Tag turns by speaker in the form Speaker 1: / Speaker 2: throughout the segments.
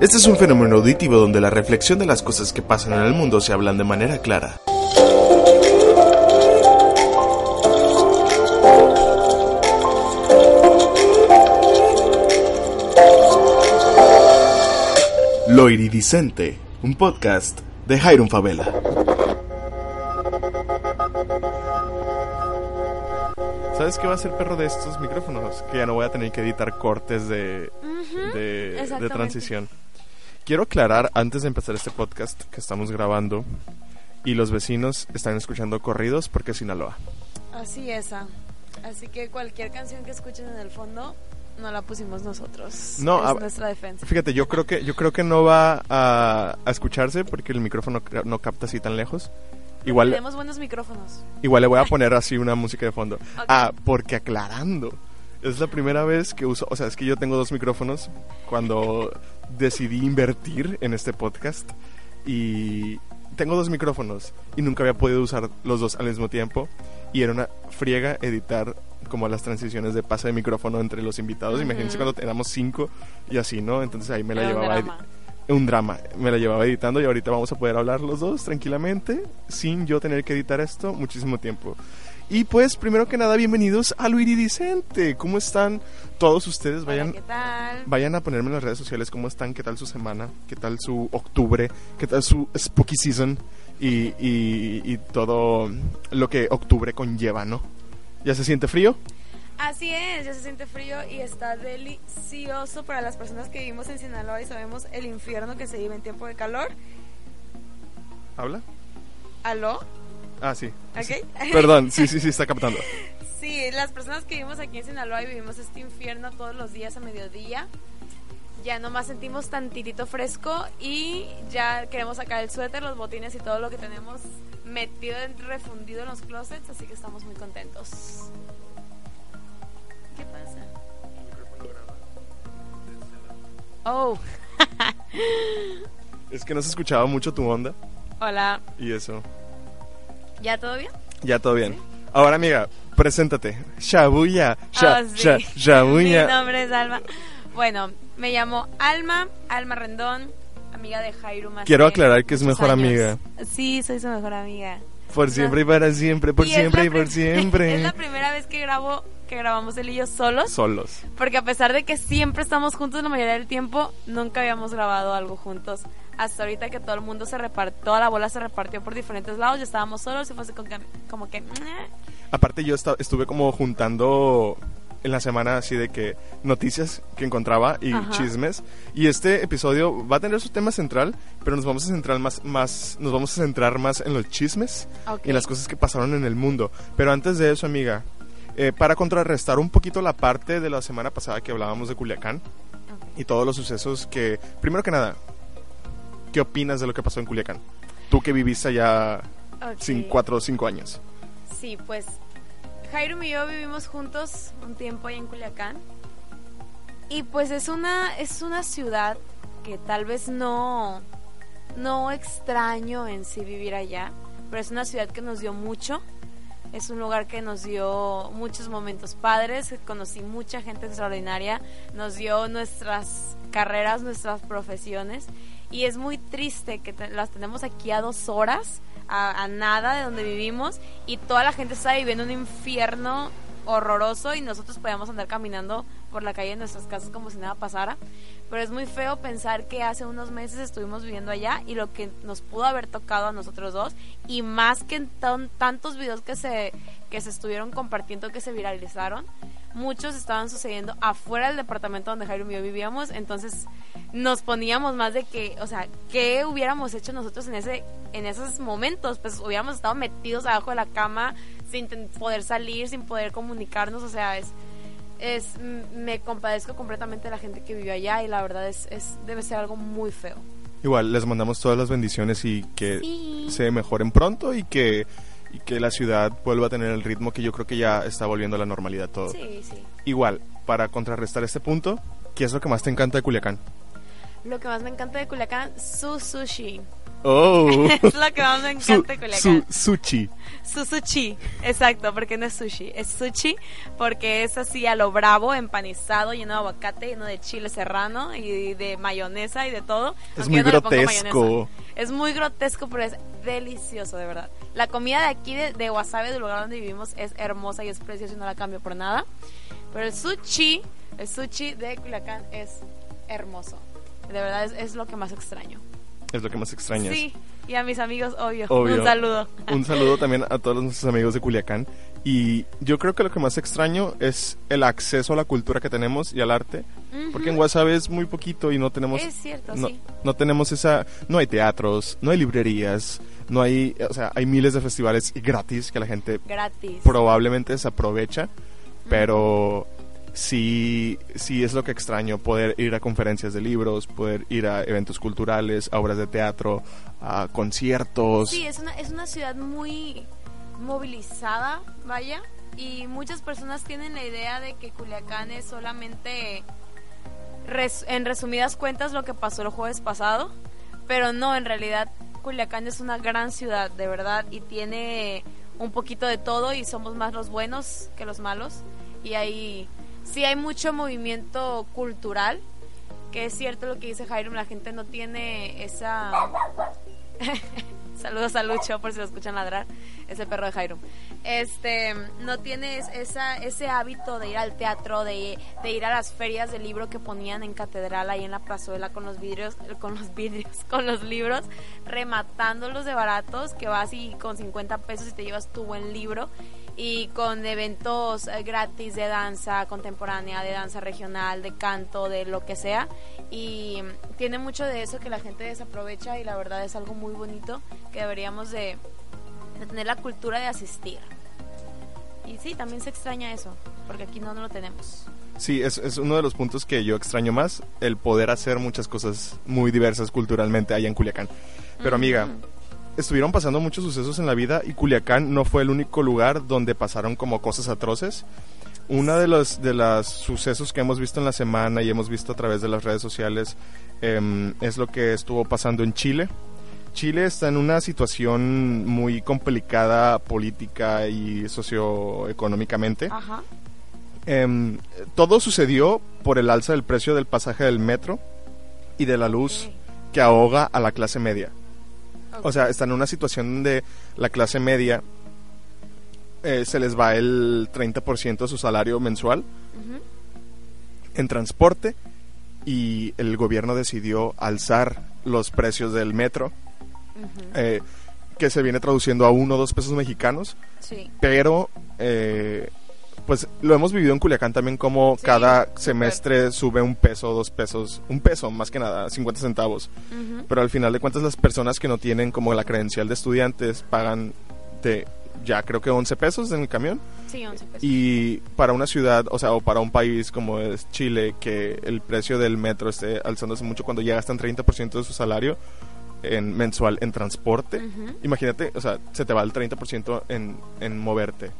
Speaker 1: Este es un fenómeno auditivo donde la reflexión de las cosas que pasan en el mundo se hablan de manera clara. Lo Iridicente, un podcast de Jairon Favela. ¿Sabes qué va a ser perro de estos micrófonos? Que ya no voy a tener que editar cortes de, de, de transición. Quiero aclarar antes de empezar este podcast que estamos grabando y los vecinos están escuchando corridos porque es Sinaloa.
Speaker 2: Así es. ah. Así que cualquier canción que escuchen en el fondo no la pusimos nosotros.
Speaker 1: No,
Speaker 2: es
Speaker 1: a-
Speaker 2: nuestra defensa.
Speaker 1: Fíjate, yo creo que yo creo que no va a, a escucharse porque el micrófono no capta así tan lejos. Igual,
Speaker 2: Tenemos buenos micrófonos.
Speaker 1: igual le voy a poner así una música de fondo.
Speaker 2: Ok.
Speaker 1: Ah, porque aclarando. Es la primera vez que uso, o sea, es que yo tengo dos micrófonos cuando decidí invertir en este podcast y tengo dos micrófonos y nunca había podido usar los dos al mismo tiempo y era una friega editar como las transiciones de pase de micrófono entre los invitados. Imagínense
Speaker 2: Ujú.
Speaker 1: cuando éramos cinco y así, ¿no? Entonces ahí me la
Speaker 2: Era un
Speaker 1: llevaba
Speaker 2: drama.
Speaker 1: un drama. Me la llevaba editando y ahorita vamos a poder hablar los dos tranquilamente sin yo tener que editar esto muchísimo tiempo. Y pues, primero que nada, bienvenidos a Lo Iridicente. ¿Cómo están todos ustedes?
Speaker 2: Hola,
Speaker 1: Vayan,
Speaker 2: ¿qué tal?
Speaker 1: vayan a ponerme en las redes sociales cómo están, qué tal su semana, qué tal su octubre, qué tal su spooky season y, y, y todo lo que octubre conlleva, ¿no? ¿Ya se siente frío?
Speaker 2: Así es, ya se siente frío y está delicioso para las personas que vivimos en Sinaloa y sabemos el infierno que se vive en tiempo de calor.
Speaker 1: ¿Habla?
Speaker 2: ¿Aló?
Speaker 1: Ah, sí.
Speaker 2: ¿Ok?
Speaker 1: Perdón, sí, sí, sí, está captando.
Speaker 2: Sí, las personas que vivimos aquí en Sinaloa y vivimos este infierno todos los días a mediodía, ya nomás sentimos tantitito fresco y ya queremos sacar el suéter, los botines y todo lo que tenemos metido, refundido en los closets, así que estamos muy contentos. ¿Qué pasa? Oh,
Speaker 1: Es que no se escuchaba mucho tu onda
Speaker 2: hola.
Speaker 1: y eso.
Speaker 2: ¿Ya todo bien?
Speaker 1: Ya todo bien. Ahora, amiga, preséntate. Shabuya. Sha,
Speaker 2: Oh, sí.
Speaker 1: sha- Shabuya.
Speaker 2: Mi nombre es Alma. Bueno, me llamo Alma, Alma Rendón, amiga de Jairo Maciel,
Speaker 1: Quiero aclarar que es mejor
Speaker 2: años.
Speaker 1: amiga.
Speaker 2: Sí, soy su mejor amiga.
Speaker 1: Por siempre y para siempre, por
Speaker 2: Y
Speaker 1: siempre y por siempre.
Speaker 2: es la primera vez que grabo que grabamos él y yo solos,
Speaker 1: Solos.
Speaker 2: porque a pesar de que siempre estamos juntos la mayoría del tiempo, nunca habíamos grabado algo juntos. Hasta ahorita que todo el mundo se repartió, toda la bola se repartió por diferentes lados, ya estábamos solos y fue así como que.
Speaker 1: Aparte, yo estuve como juntando en la semana así de que noticias que encontraba y
Speaker 2: Ajá.
Speaker 1: chismes. Y este episodio va a tener su tema central, pero nos vamos a centrar más, más, nos vamos a centrar más en los chismes y en las cosas que pasaron en el mundo. Pero antes de eso, amiga, eh, para contrarrestar un poquito la parte de la semana pasada que hablábamos de Culiacán y todos los sucesos que, primero que nada, ¿qué opinas de lo que pasó en Culiacán? Tú que viviste allá
Speaker 2: Ok.
Speaker 1: sin cuatro o cinco años.
Speaker 2: Sí, pues Jairo y yo vivimos juntos un tiempo ahí en Culiacán. Y pues es una es una ciudad que tal vez no no extraño en sí vivir allá, pero es una ciudad que nos dio mucho. Es un lugar que nos dio muchos momentos padres, conocí mucha gente extraordinaria, nos dio nuestras carreras, nuestras profesiones y es muy triste que te- las tenemos aquí a dos horas, a, a nada de donde vivimos y toda la gente está viviendo un infierno horroroso y nosotros podíamos andar caminando por la calle de nuestras casas como si nada pasara. Pero es muy feo pensar que hace unos meses estuvimos viviendo allá y lo que nos pudo haber tocado a nosotros dos y más que en tan- tantos videos que se, que se estuvieron compartiendo, que se viralizaron, muchos estaban sucediendo afuera del departamento donde Jairo y yo vivíamos, entonces nos poníamos más de que, o sea, ¿qué hubiéramos hecho nosotros en ese en esos momentos? Pues hubiéramos estado metidos abajo de la cama sin poder salir, sin poder comunicarnos, o sea, es es me compadezco completamente de la gente que vive allá y la verdad es, es debe ser algo muy feo.
Speaker 1: Igual, les mandamos todas las bendiciones y que
Speaker 2: Sí.
Speaker 1: se mejoren pronto y que, y que la ciudad vuelva a tener el ritmo que yo creo que ya está volviendo a la normalidad todo.
Speaker 2: Sí, sí.
Speaker 1: Igual, para contrarrestar este punto, ¿qué es lo que más te encanta de Culiacán?
Speaker 2: Lo que más me encanta de Culiacán, su sushi.
Speaker 1: Oh,
Speaker 2: es lo que más me
Speaker 1: su,
Speaker 2: encanta de Culiacán.
Speaker 1: su- sushi.
Speaker 2: Su sushi, exacto, porque no es sushi, es sushi porque es así a lo bravo, empanizado, lleno de aguacate, lleno de chile serrano y de mayonesa y de todo.
Speaker 1: Es
Speaker 2: aunque
Speaker 1: muy
Speaker 2: no
Speaker 1: grotesco.
Speaker 2: Es muy grotesco, pero es delicioso, de verdad. La comida de aquí de, de Wasabi, del lugar donde vivimos, es hermosa y es preciosa y no la cambio por nada. Pero el sushi, el sushi de Culiacán es hermoso. De verdad es, es lo que más extraño.
Speaker 1: Es lo que más extrañas.
Speaker 2: Sí, y a mis amigos, obvio.
Speaker 1: Obvio.
Speaker 2: Un saludo.
Speaker 1: Un saludo también a todos nuestros amigos de Culiacán. Y yo creo que lo que más extraño es el acceso a la cultura que tenemos y al arte. Porque en Guasave es muy poquito y no tenemos...
Speaker 2: Es cierto,
Speaker 1: no,
Speaker 2: sí.
Speaker 1: no tenemos esa... No hay teatros, no hay librerías, no hay... O sea, hay miles de festivales gratis que la gente
Speaker 2: Gratis.
Speaker 1: probablemente desaprovecha. Pero sí, sí es lo que extraño, poder ir a conferencias de libros, poder ir a eventos culturales, a obras de teatro, a conciertos.
Speaker 2: Sí, es una, es una ciudad muy movilizada, vaya, y muchas personas tienen la idea de que Culiacán es solamente, res- en resumidas cuentas, lo que pasó el jueves pasado, pero no, en realidad Culiacán es una gran ciudad, de verdad, y tiene un poquito de todo y somos más los buenos que los malos, y hay, sí hay mucho movimiento cultural, que es cierto lo que dice Jairo, la gente no tiene esa... Saludos a Lucho por si lo escuchan ladrar. Es el perro de Jairo. Este, no tienes esa, ese hábito de ir al teatro, de, de ir a las ferias de libro que ponían en catedral ahí en la plazuela con los vidrios, con los vidrios, con los libros, rematándolos de baratos, que vas y con 50 pesos y te llevas tu buen libro. Y con eventos eh, gratis de danza contemporánea, de danza regional, de canto, de lo que sea. Y mm, tiene mucho de eso que la gente desaprovecha y la verdad es algo muy bonito que deberíamos de, de tener la cultura de asistir. Y sí, también se extraña eso, porque aquí no, no lo tenemos.
Speaker 1: Sí, es, es uno de los puntos que yo extraño más, el poder hacer muchas cosas muy diversas culturalmente allá en Culiacán. Pero amiga,
Speaker 2: Ujú.
Speaker 1: Estuvieron pasando muchos sucesos en la vida y Culiacán no fue el único lugar donde pasaron como cosas atroces. Uno de los de los sucesos que hemos visto en la semana y hemos visto a través de las redes sociales em, es lo que estuvo pasando en Chile. Chile está en una situación muy complicada política y socioeconómicamente.
Speaker 2: Ajá.
Speaker 1: Em, todo sucedió por el alza del precio del pasaje del metro y de la luz que ahoga a la clase media. O sea, están en una situación donde la clase media eh, se les va el 30% de su salario mensual en transporte y el gobierno decidió alzar los precios del metro, eh, que se viene traduciendo a uno o dos pesos mexicanos,
Speaker 2: Sí.
Speaker 1: pero eh, pues lo hemos vivido en Culiacán también como
Speaker 2: Sí,
Speaker 1: cada semestre sube un peso, dos pesos, un peso más que nada, 50 centavos. Pero al final de cuentas las personas que no tienen como la credencial de estudiantes pagan de ya creo que 11 pesos en el camión.
Speaker 2: Sí, 11 pesos.
Speaker 1: Y para una ciudad, o sea, o para un país como es Chile, que el precio del metro esté alzándose mucho cuando ya gastan 30% de su salario en mensual en transporte. Imagínate, o sea, se te va el 30% en, en moverte.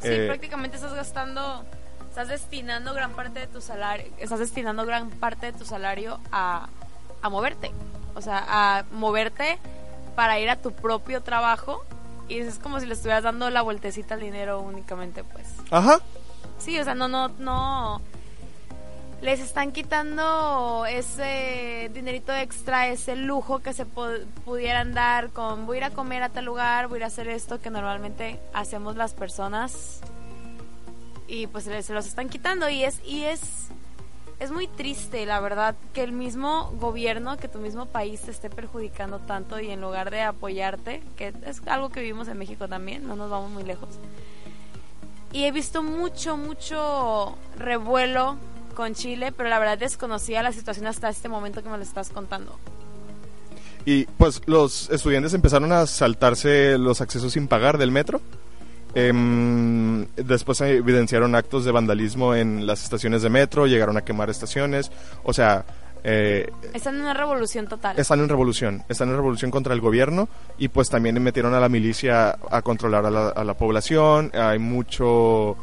Speaker 2: Sí,
Speaker 1: Eh,
Speaker 2: prácticamente estás gastando, estás destinando gran parte de tu salario, estás destinando gran parte de tu salario a, a moverte. O sea, a moverte para ir a tu propio trabajo y es como si le estuvieras dando la vueltecita al dinero únicamente, pues.
Speaker 1: Ajá.
Speaker 2: Sí, o sea, no, no, no. Les están quitando ese dinerito extra, ese lujo que se pu- pudieran dar con voy a ir a comer a tal lugar, voy a ir a hacer esto que normalmente hacemos las personas y pues se los están quitando y es y es es muy triste, la verdad, que el mismo gobierno, que tu mismo país te esté perjudicando tanto y en lugar de apoyarte, que es algo que vivimos en México también, no nos vamos muy lejos. Y he visto mucho, mucho revuelo con Chile, pero la verdad desconocía la situación hasta este momento que me lo estás contando.
Speaker 1: Y pues los estudiantes empezaron a saltarse los accesos sin pagar del metro. Em, después se evidenciaron actos de vandalismo en las estaciones de metro, llegaron a quemar estaciones, o sea... Eh,
Speaker 2: están en una revolución total.
Speaker 1: Están en revolución, están en revolución contra el gobierno y pues también metieron a la milicia a controlar a la, a la población, hay mucho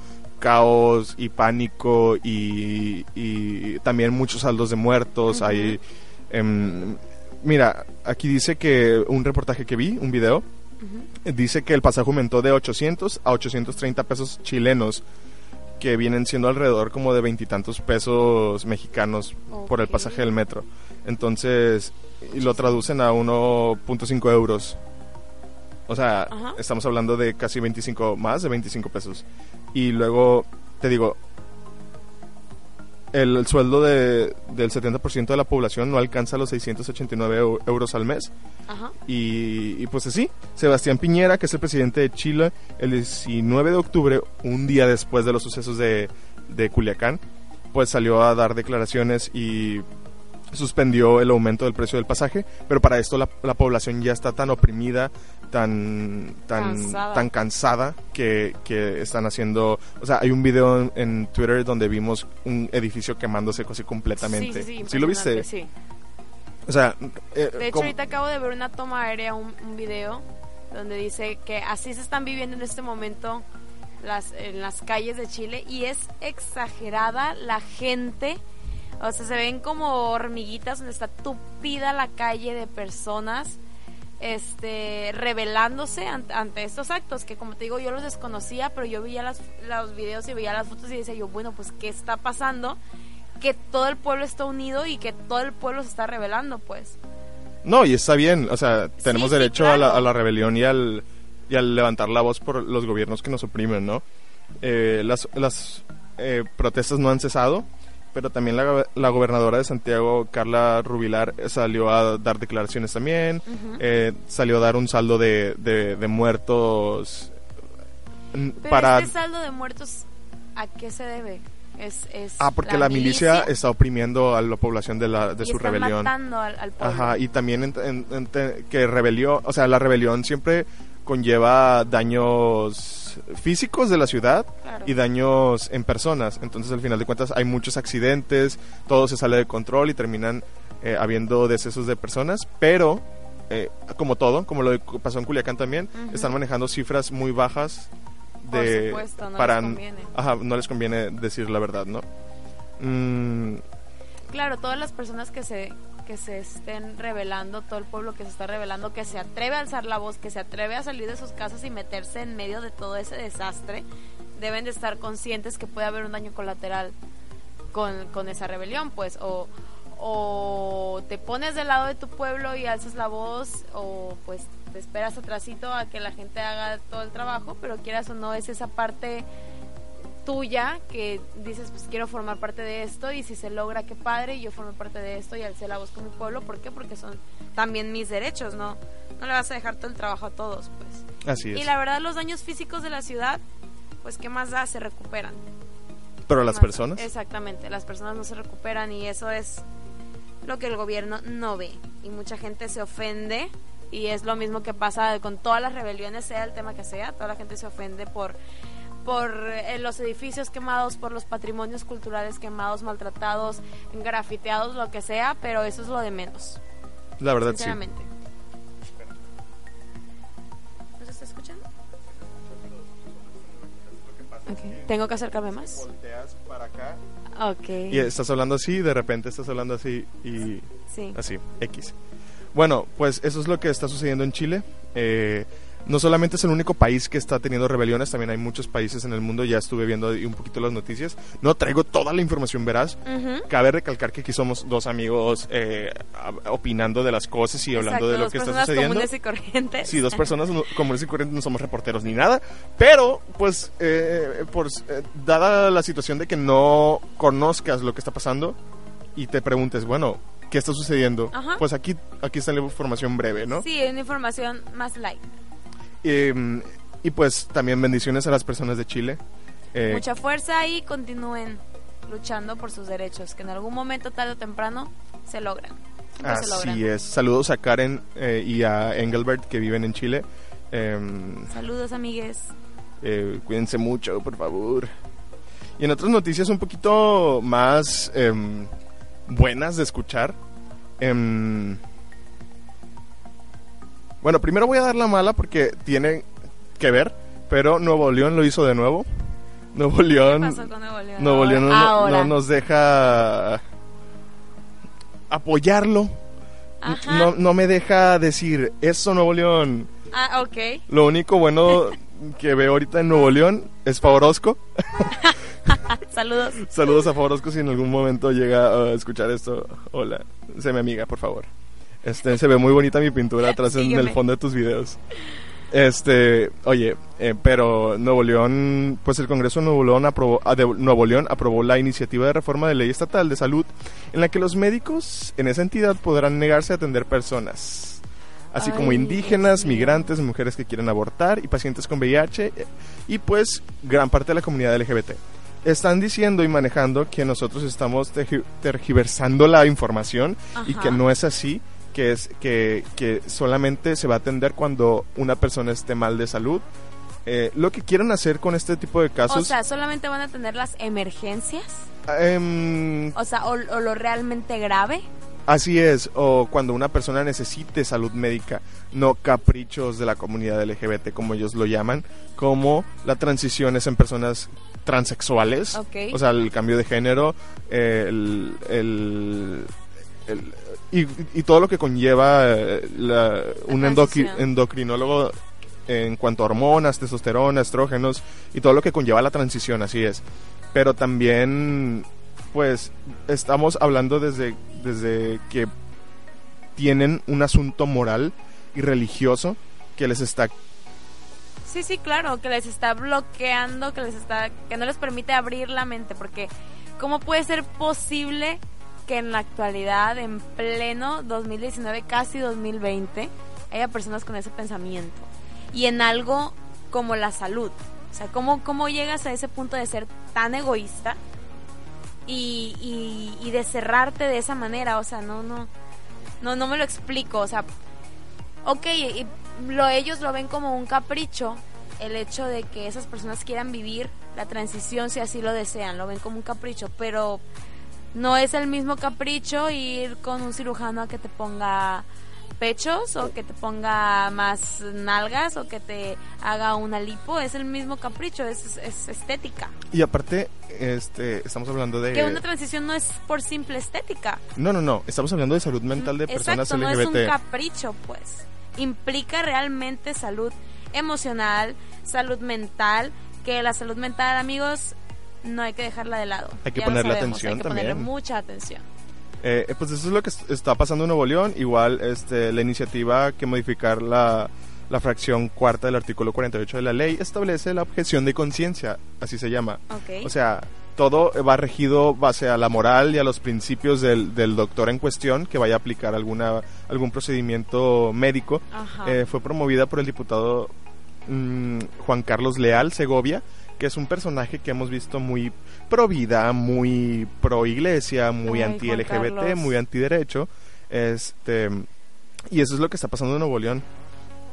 Speaker 1: caos y pánico y, y también muchos saldos de muertos, hay... em, mira, aquí dice que un reportaje que vi, un video, dice que el pasaje aumentó de 800 a 830 pesos chilenos, que vienen siendo alrededor como de veintitantos pesos mexicanos por el pasaje del metro. Entonces, y lo traducen a 1.5 euros. O sea,
Speaker 2: Ajá.
Speaker 1: estamos hablando de casi 25, más de 25 pesos. Y luego, te digo, el, el sueldo de, del 70% de la población no alcanza los 689 eu- euros al mes.
Speaker 2: Ajá.
Speaker 1: Y, y pues así, Sebastián Piñera, que es el presidente de Chile, el 19 de octubre, un día después de los sucesos de, de Culiacán, pues salió a dar declaraciones y suspendió el aumento del precio del pasaje, pero para esto la, la población ya está tan oprimida, tan tan
Speaker 2: Cansada.
Speaker 1: tan cansada que, que están haciendo, o sea, hay un video en, en Twitter donde vimos un edificio quemándose casi completamente.
Speaker 2: Sí, sí, sí.
Speaker 1: ¿Sí lo viste?
Speaker 2: Sí.
Speaker 1: O sea, eh,
Speaker 2: De hecho, ahorita acabo de ver una toma aérea, un, un video, donde dice que así se están viviendo en este momento las, en las calles de Chile y es exagerada la gente. O sea, se ven como hormiguitas donde está tupida la calle de personas este rebelándose ante, ante estos actos que como te digo yo los desconocía pero yo veía las, los videos y veía las fotos y decía yo bueno pues qué está pasando que todo el pueblo está unido y que todo el pueblo se está rebelando pues
Speaker 1: No, y está bien, o sea, tenemos
Speaker 2: sí,
Speaker 1: derecho a, la,
Speaker 2: claro.
Speaker 1: a la rebelión y al, y al levantar la voz por los gobiernos que nos oprimen, ¿no? Eh, las las eh, protestas no han cesado, pero también la, la gobernadora de Santiago, Carla Rubilar, eh, salió a dar declaraciones también, eh, salió a dar un saldo de, de, de muertos mm,
Speaker 2: Pero
Speaker 1: para...
Speaker 2: este saldo de muertos, ¿a qué se debe? Es, es
Speaker 1: Ah, porque la, milicia, está oprimiendo a la población de, la, de
Speaker 2: y
Speaker 1: su
Speaker 2: están
Speaker 1: rebelión.
Speaker 2: matando al, al pueblo.
Speaker 1: Ajá, y también en- en- en- te- que rebelión, o sea, la rebelión siempre conlleva daños físicos de la ciudad
Speaker 2: Claro.
Speaker 1: y daños en personas. Entonces, al final de cuentas, hay muchos accidentes, todo se sale de control y terminan eh, habiendo decesos de personas, pero eh, como todo, como lo pasó en Culiacán también, están manejando cifras muy bajas
Speaker 2: Por
Speaker 1: de
Speaker 2: supuesto, no
Speaker 1: para
Speaker 2: les conviene.
Speaker 1: ajá, no les conviene decir la verdad, ¿no? Mm,
Speaker 2: Claro, todas las personas que se que se estén rebelando, todo el pueblo que se está rebelando, que se atreve a alzar la voz, que se atreve a salir de sus casas y meterse en medio de todo ese desastre, deben de estar conscientes que puede haber un daño colateral con, con esa rebelión, pues, o, o te pones del lado de tu pueblo y alzas la voz, o pues te esperas atrasito a que la gente haga todo el trabajo, pero quieras o no, es esa parte tuya que dices pues quiero formar parte de esto y si se logra qué padre y yo formo parte de esto y alcé la voz con mi pueblo ¿por qué? porque son también mis derechos no no le vas a dejar todo el trabajo a todos pues
Speaker 1: así es.
Speaker 2: y la verdad los daños físicos de la ciudad pues qué más da se recuperan
Speaker 1: Pero
Speaker 2: ¿Qué
Speaker 1: las
Speaker 2: da?
Speaker 1: personas
Speaker 2: exactamente las personas no se recuperan y eso es lo que el gobierno no ve y mucha gente se ofende y es lo mismo que pasa con todas las rebeliones sea el tema que sea toda la gente se ofende por por eh, los edificios quemados, por los patrimonios culturales quemados, maltratados, grafiteados, lo que sea, pero eso es lo de menos,
Speaker 1: la verdad sí.
Speaker 2: sinceramente. ¿No se está escuchando? Ok. ¿Tengo que acercarme más?
Speaker 1: Volteas para acá
Speaker 2: Ok.
Speaker 1: y estás hablando así, de repente estás hablando así y
Speaker 2: Sí.
Speaker 1: así, X. Bueno, pues eso es lo que está sucediendo en Chile. Eh, no solamente es el único país que está teniendo rebeliones, también hay muchos países en el mundo, ya estuve viendo un poquito las noticias. No traigo toda la información veraz. Cabe recalcar que aquí somos dos amigos eh, opinando de las cosas y hablando
Speaker 2: Exacto,
Speaker 1: de lo
Speaker 2: dos
Speaker 1: que está
Speaker 2: personas
Speaker 1: sucediendo.
Speaker 2: comunes y corrientes.
Speaker 1: Sí, dos personas no- comunes y corrientes no somos reporteros ni nada, pero pues eh, por, eh, dada la situación de que no conozcas lo que está pasando y te preguntes, bueno, ¿qué está sucediendo?
Speaker 2: Ajá.
Speaker 1: Pues aquí, aquí está la información breve, ¿no?
Speaker 2: Sí, una información más light.
Speaker 1: Eh, y pues también bendiciones a las personas de Chile. Eh,
Speaker 2: Mucha fuerza y continúen luchando por sus derechos, que en algún momento, tarde o temprano, se logran. Siempre se logran.
Speaker 1: así es. Saludos a Karen eh, y a Engelbert que viven en Chile. Em,
Speaker 2: Saludos, amigues.
Speaker 1: Eh, cuídense mucho, por favor. Y en otras noticias un poquito más em, buenas de escuchar. Bueno, primero voy a dar la mala porque tiene que ver, pero Nuevo León lo hizo de nuevo. Nuevo
Speaker 2: ¿Qué
Speaker 1: León,
Speaker 2: pasó con Nuevo León?
Speaker 1: Nuevo León no, nos deja apoyarlo.
Speaker 2: Ajá.
Speaker 1: No, no me deja decir eso Nuevo León.
Speaker 2: Ah, ok.
Speaker 1: Lo único bueno que veo ahorita en Nuevo León es Favorosco.
Speaker 2: Saludos.
Speaker 1: Saludos a Favorosco si en algún momento llega a escuchar esto. Hola, sé mi amiga, por favor. Este, se ve muy bonita mi pintura atrás en el fondo de tus videos. Este, oye, eh, pero Nuevo León, pues el Congreso de Nuevo León aprobó, ah, de Nuevo León aprobó la iniciativa de reforma de ley estatal de salud en la que los médicos en esa entidad podrán negarse a atender personas, así como indígenas, migrantes, mujeres que quieren abortar y pacientes con VIH eh, y pues gran parte de la comunidad LGBT. Están diciendo y manejando que nosotros estamos tergi- tergiversando la información y que no es así, que es que, que solamente se va a atender cuando una persona esté mal de salud. Eh, lo que quieren hacer con este tipo de
Speaker 2: O
Speaker 1: casos,
Speaker 2: sea, solamente van a tener las emergencias.
Speaker 1: em,
Speaker 2: O sea, o, o lo realmente grave.
Speaker 1: así es, o cuando una persona necesite salud médica, no caprichos de la comunidad LGBT, como ellos lo llaman, como la transición es en personas transexuales,
Speaker 2: Ok.
Speaker 1: o sea, el cambio de género, el, el- el- y, y todo lo que conlleva eh, la- un endocri- endocrinólogo en cuanto a hormonas, testosterona, estrógenos y todo lo que conlleva la transición, así es. Pero también, pues, estamos hablando desde, desde que tienen un asunto moral y religioso que les está
Speaker 2: Sí, sí, claro, que les está bloqueando, que les está, que no les permite abrir la mente, porque ¿cómo puede ser posible que en la actualidad, en pleno 2019, casi 2020, haya personas con ese pensamiento? Y en algo como la salud. O sea, ¿cómo, cómo llegas a ese punto de ser tan egoísta y, de cerrarte de esa manera? O sea, no, no, no, no me lo explico. O sea, ok, y lo, ellos lo ven como un capricho, el hecho de que esas personas quieran vivir la transición si así lo desean, lo ven como un capricho, pero no es el mismo capricho ir con un cirujano a que te ponga pechos o que te ponga más nalgas o que te haga una lipo, es el mismo capricho, es, es estética.
Speaker 1: y aparte este estamos hablando de
Speaker 2: Que una transición no es por simple estética.
Speaker 1: no no no estamos hablando de salud mental de personas
Speaker 2: Exacto, no es
Speaker 1: LGBT
Speaker 2: un capricho, pues. Implica realmente salud emocional, salud mental, que la salud mental, amigos, no hay que dejarla de lado.
Speaker 1: Hay que
Speaker 2: Ya
Speaker 1: ponerle
Speaker 2: sabemos,
Speaker 1: atención
Speaker 2: Hay que ponerle
Speaker 1: también.
Speaker 2: mucha atención.
Speaker 1: Eh, pues eso es lo que est- está pasando en Nuevo León. Igual este, la iniciativa que modificar la, la fracción cuarta del artículo 48 de la ley establece la objeción de conciencia, así se llama. O sea, todo va regido base a la moral y a los principios del, del doctor en cuestión que vaya a aplicar alguna, algún procedimiento médico.
Speaker 2: Ajá.
Speaker 1: Eh, fue promovida por el diputado mm, Juan Carlos Leal Segovia, que es un personaje que hemos visto muy pro vida, muy pro iglesia, muy
Speaker 2: Ay,
Speaker 1: anti LGBT, muy anti derecho. Este, y eso es lo que está pasando en Nuevo León.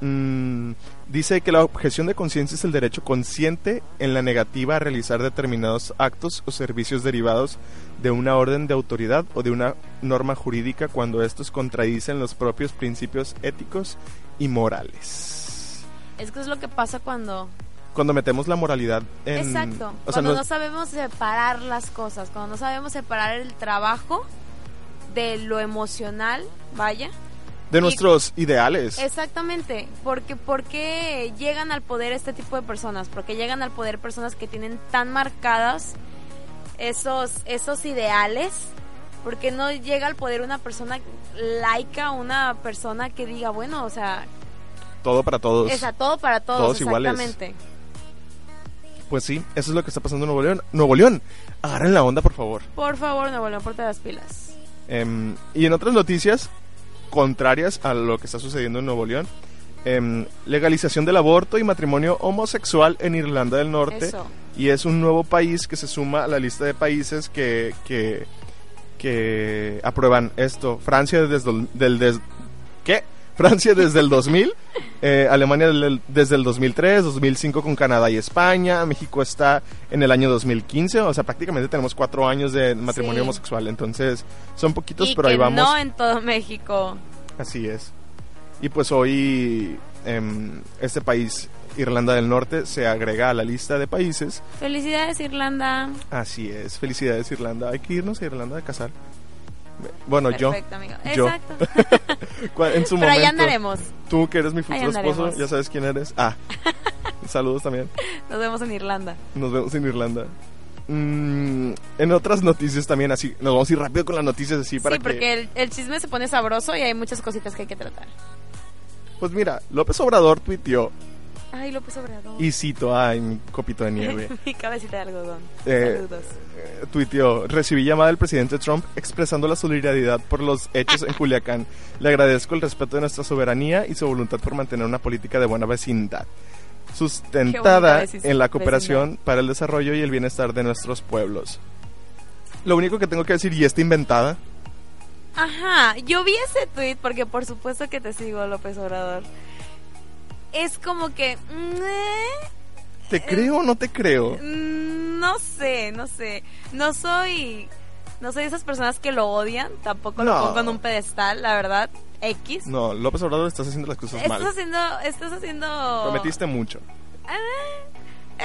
Speaker 1: Mm, dice que la objeción de conciencia es el derecho consciente en la negativa a realizar determinados actos o servicios derivados de una orden de autoridad o de una norma jurídica cuando estos contradicen los propios principios éticos y morales.
Speaker 2: Es que es lo que pasa cuando...
Speaker 1: Cuando metemos la moralidad en...
Speaker 2: Exacto.
Speaker 1: o sea,
Speaker 2: cuando
Speaker 1: no-
Speaker 2: no sabemos separar las cosas, cuando no sabemos separar el trabajo de lo emocional, vaya.
Speaker 1: de nuestros ideales.
Speaker 2: Exactamente, porque ¿por qué llegan al poder este tipo de personas? Porque llegan al poder personas que tienen tan marcadas esos esos ideales. Porque no llega al poder una persona laica, una persona que diga, bueno, o sea,
Speaker 1: Todo para todos.
Speaker 2: es a todo para todos,
Speaker 1: Todos iguales. Pues sí, eso es lo que está pasando en Nuevo León. Nuevo León, agarren la onda, por favor.
Speaker 2: Por favor, no vuelvan porte las pilas.
Speaker 1: Em, y en otras noticias contrarias a lo que está sucediendo en Nuevo León, em, legalización del aborto y matrimonio homosexual en Irlanda del Norte.
Speaker 2: Eso.
Speaker 1: Y es un nuevo país que se suma a la lista de países que, que, que aprueban esto. Francia desde, el- del, des- ¿qué? Francia desde el 2000, eh, Alemania desde el 2003, 2005 con Canadá y España, México está en el año 2015, o sea, prácticamente tenemos cuatro años de matrimonio
Speaker 2: Sí.
Speaker 1: homosexual, entonces son poquitos,
Speaker 2: y
Speaker 1: pero
Speaker 2: que
Speaker 1: ahí vamos.
Speaker 2: no en todo México.
Speaker 1: Así es. Y pues hoy em, este país, Irlanda del Norte, se agrega a la lista de países.
Speaker 2: Felicidades, Irlanda.
Speaker 1: Así es. Felicidades, Irlanda. Hay que irnos a Irlanda a casar. Bueno,
Speaker 2: Perfecto, amigo.
Speaker 1: yo.
Speaker 2: Exacto.
Speaker 1: yo. Cua- En su
Speaker 2: Pero
Speaker 1: momento.
Speaker 2: andaremos.
Speaker 1: Tú que eres mi futuro esposo, ya sabes quién eres. Ah, saludos también.
Speaker 2: Nos vemos en Irlanda.
Speaker 1: Nos vemos en Irlanda. Mm, en otras noticias también, así, nos vamos a ir rápido con las noticias así para
Speaker 2: sí,
Speaker 1: que...
Speaker 2: porque el, el chisme se pone sabroso y hay muchas cositas que hay que tratar.
Speaker 1: Pues mira, López Obrador tuiteó,
Speaker 2: Ay, López Obrador.
Speaker 1: y cito, ay, mi copito de nieve.
Speaker 2: Mi cabecita de algodón.
Speaker 1: Eh,
Speaker 2: Saludos.
Speaker 1: eh, tuiteó, recibí llamada del presidente Trump expresando la solidaridad por los hechos en Culiacán. Le agradezco el respeto de nuestra soberanía y su voluntad por mantener una política de buena vecindad, sustentada en la
Speaker 2: vecindad.
Speaker 1: cooperación para el desarrollo y el bienestar de nuestros pueblos. Lo único que tengo que decir, y está inventada,
Speaker 2: Ajá, yo vi ese tweet porque por supuesto que te sigo, López Obrador. Es como que...
Speaker 1: ¿te creo o no te creo?
Speaker 2: mm, No sé, no sé. No soy... No soy de esas personas que lo odian. Tampoco lo
Speaker 1: No.
Speaker 2: pongo en un pedestal, la verdad. X.
Speaker 1: No, López Obrador estás haciendo las cosas
Speaker 2: Estás
Speaker 1: mal.
Speaker 2: haciendo... Estás haciendo...
Speaker 1: Prometiste mucho.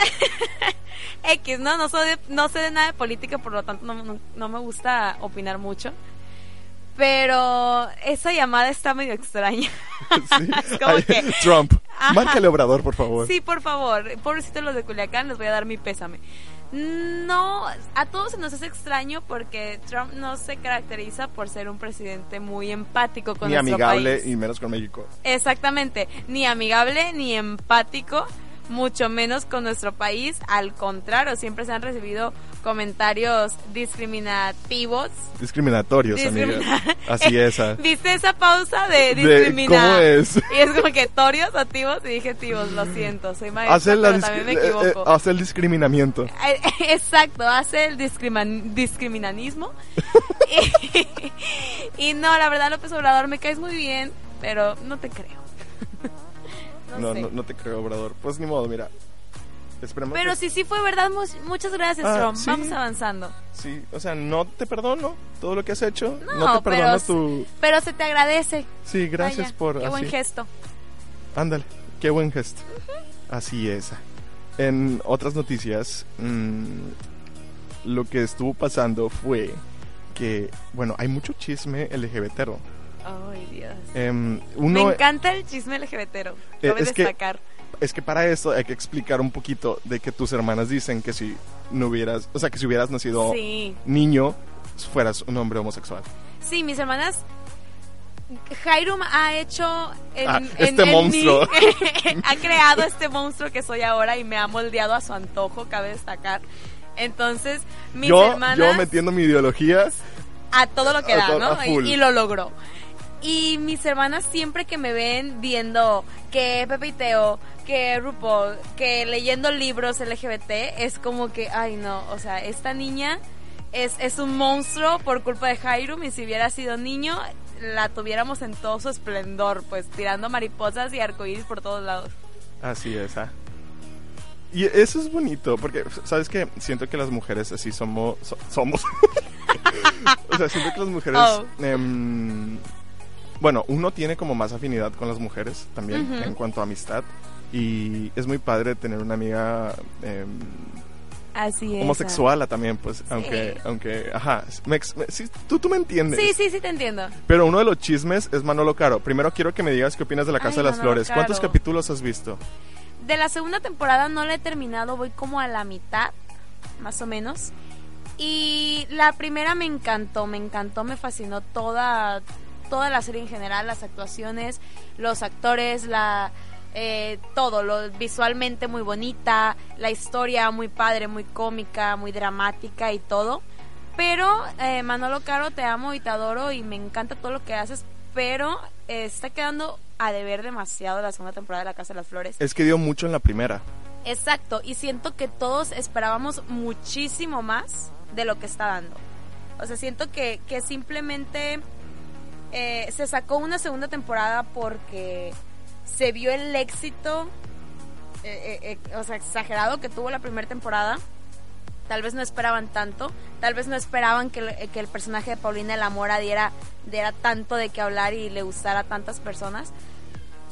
Speaker 2: X, ¿no? No, soy de- no sé de nada de política, por lo tanto no, no- no me gusta opinar mucho. Pero esa llamada está medio extraña.
Speaker 1: Sí. Ay,
Speaker 2: que-
Speaker 1: Trump,
Speaker 2: Ajá.
Speaker 1: márcale Obrador, por favor.
Speaker 2: Sí, por favor. Pobrecitos los de Culiacán, les voy a dar mi pésame. No, a todos se nos hace extraño porque Trump no se caracteriza por ser un presidente muy empático con
Speaker 1: Ni
Speaker 2: nuestro
Speaker 1: amigable
Speaker 2: país.
Speaker 1: y menos con México.
Speaker 2: Exactamente, ni amigable ni empático, mucho menos con nuestro país. Al contrario, siempre se han recibido comentarios discriminativos.
Speaker 1: Discriminatorios,
Speaker 2: Discrimina-
Speaker 1: amiga. Así es. ah.
Speaker 2: ¿Viste esa pausa de discriminar?
Speaker 1: ¿Cómo es?
Speaker 2: Y es como que torios o tibos y dije tibos, lo siento, soy maestra,
Speaker 1: Hace,
Speaker 2: pero también me
Speaker 1: eh, eh,
Speaker 2: equivoco.
Speaker 1: hace el discriminamiento.
Speaker 2: Eh, Exacto, hace el discriminanismo. y, y no, la verdad, López Obrador, me caes muy bien, pero no te creo. no,
Speaker 1: no, no te creo, Obrador. Pues ni modo, mira. Esperemos
Speaker 2: Pero
Speaker 1: que-
Speaker 2: si sí fue verdad, mu- muchas gracias,
Speaker 1: Ah,
Speaker 2: Trump.
Speaker 1: sí.
Speaker 2: Vamos avanzando.
Speaker 1: Sí, o sea, no te perdono todo lo que has hecho. No,
Speaker 2: No,
Speaker 1: te perdono
Speaker 2: pero-
Speaker 1: tu...
Speaker 2: Pero se te agradece.
Speaker 1: Sí, gracias
Speaker 2: Vaya,
Speaker 1: por...
Speaker 2: Qué buen gesto.
Speaker 1: Ándale, qué buen gesto. Así es. En otras noticias, mm, lo que estuvo pasando fue que, bueno, hay mucho chisme LGBTero.
Speaker 2: Ay, Dios.
Speaker 1: Em,
Speaker 2: Me
Speaker 1: uno,
Speaker 2: encanta el chisme LGBTero.
Speaker 1: Eh,
Speaker 2: Cabe
Speaker 1: es que-
Speaker 2: destacar.
Speaker 1: Es que para eso hay que explicar un poquito de que tus hermanas dicen que si no hubieras, o sea, que si hubieras nacido
Speaker 2: Sí.
Speaker 1: niño, fueras un hombre homosexual.
Speaker 2: Sí, mis hermanas. Jairum ha hecho en,
Speaker 1: Ah, este
Speaker 2: en
Speaker 1: monstruo.
Speaker 2: mí- ha creado este monstruo que soy ahora y me ha moldeado a su antojo, cabe destacar. Entonces, mis
Speaker 1: yo,
Speaker 2: hermanas
Speaker 1: yo metiendo mi ideología,
Speaker 2: a todo lo que da, ¿no? Y, y lo logró. Y mis hermanas siempre que me ven viendo que Pepe y Teo, que RuPaul, que leyendo libros LGBT, es como que, ay no, o sea, esta niña es, es un monstruo por culpa de Jairum y si hubiera sido niño, la tuviéramos en todo su esplendor, pues tirando mariposas y arcoíris por todos lados.
Speaker 1: así es. ah. Y eso es bonito, porque, ¿sabes qué? Siento que las mujeres así somos... so- somos. o sea, siento que las mujeres...
Speaker 2: Oh.
Speaker 1: em, bueno, uno tiene como más afinidad con las mujeres también en cuanto a amistad. Y es muy padre tener una amiga em,
Speaker 2: Así es.
Speaker 1: homosexual también, pues, aunque, aunque, ajá, me sí, tú, tú me entiendes.
Speaker 2: Sí, sí, sí, te entiendo.
Speaker 1: Pero uno de los chismes es Manolo Caro. Primero quiero que me digas qué opinas de la Casa
Speaker 2: Ay,
Speaker 1: de las
Speaker 2: Manolo
Speaker 1: Flores. ¿Cuántos capítulos has visto?
Speaker 2: De la segunda temporada no la he terminado, voy como a la mitad, más o menos. Y la primera me encantó, me encantó, me fascinó toda, toda la serie en general, las actuaciones, los actores, la eh, todo, lo visualmente muy bonita, la historia muy padre, muy cómica, muy dramática y todo. Pero eh, Manolo Caro, te amo y te adoro y me encanta todo lo que haces, pero eh, está quedando a deber demasiado la segunda temporada de La Casa de las Flores.
Speaker 1: Es que dio mucho en la primera.
Speaker 2: Exacto, y siento que todos esperábamos muchísimo más de lo que está dando. O sea, siento que, que simplemente eh, se sacó una segunda temporada porque se vio el éxito, eh, eh, eh, o sea, exagerado que tuvo la primera temporada. Tal vez no esperaban tanto, tal vez no esperaban que, que el personaje de Paulina la Mora diera, diera tanto de qué hablar y le gustara a tantas personas.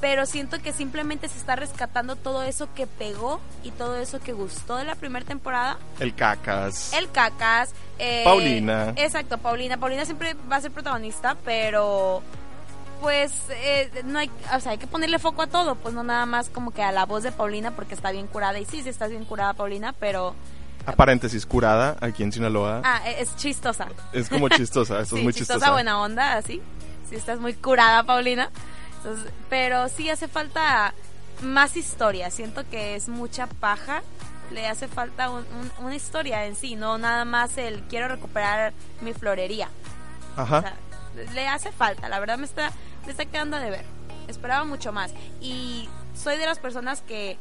Speaker 2: Pero siento que simplemente se está rescatando todo eso que pegó y todo eso que gustó de la primera temporada
Speaker 1: El cacas.
Speaker 2: el cacas. eh,
Speaker 1: Paulina.
Speaker 2: Exacto, Paulina. Paulina siempre va a ser protagonista, pero pues eh, no hay, o sea, hay que ponerle foco a todo, pues no nada más como que a la voz de Paulina porque está bien curada y sí, sí estás bien curada Paulina, pero
Speaker 1: A paréntesis, curada aquí en Sinaloa.
Speaker 2: ah, e- es chistosa.
Speaker 1: Es como chistosa, esto
Speaker 2: sí,
Speaker 1: es muy
Speaker 2: chistosa,
Speaker 1: chistosa.
Speaker 2: buena onda, así. Sí estás muy curada Paulina. Entonces, pero sí hace falta más historia, siento que es mucha paja. Le hace falta un- un- una historia en sí, no nada más el quiero recuperar mi florería. O
Speaker 1: Ajá.
Speaker 2: sea, le hace falta, la verdad me está, me está quedando de ver. Esperaba mucho más. Y soy de las personas que,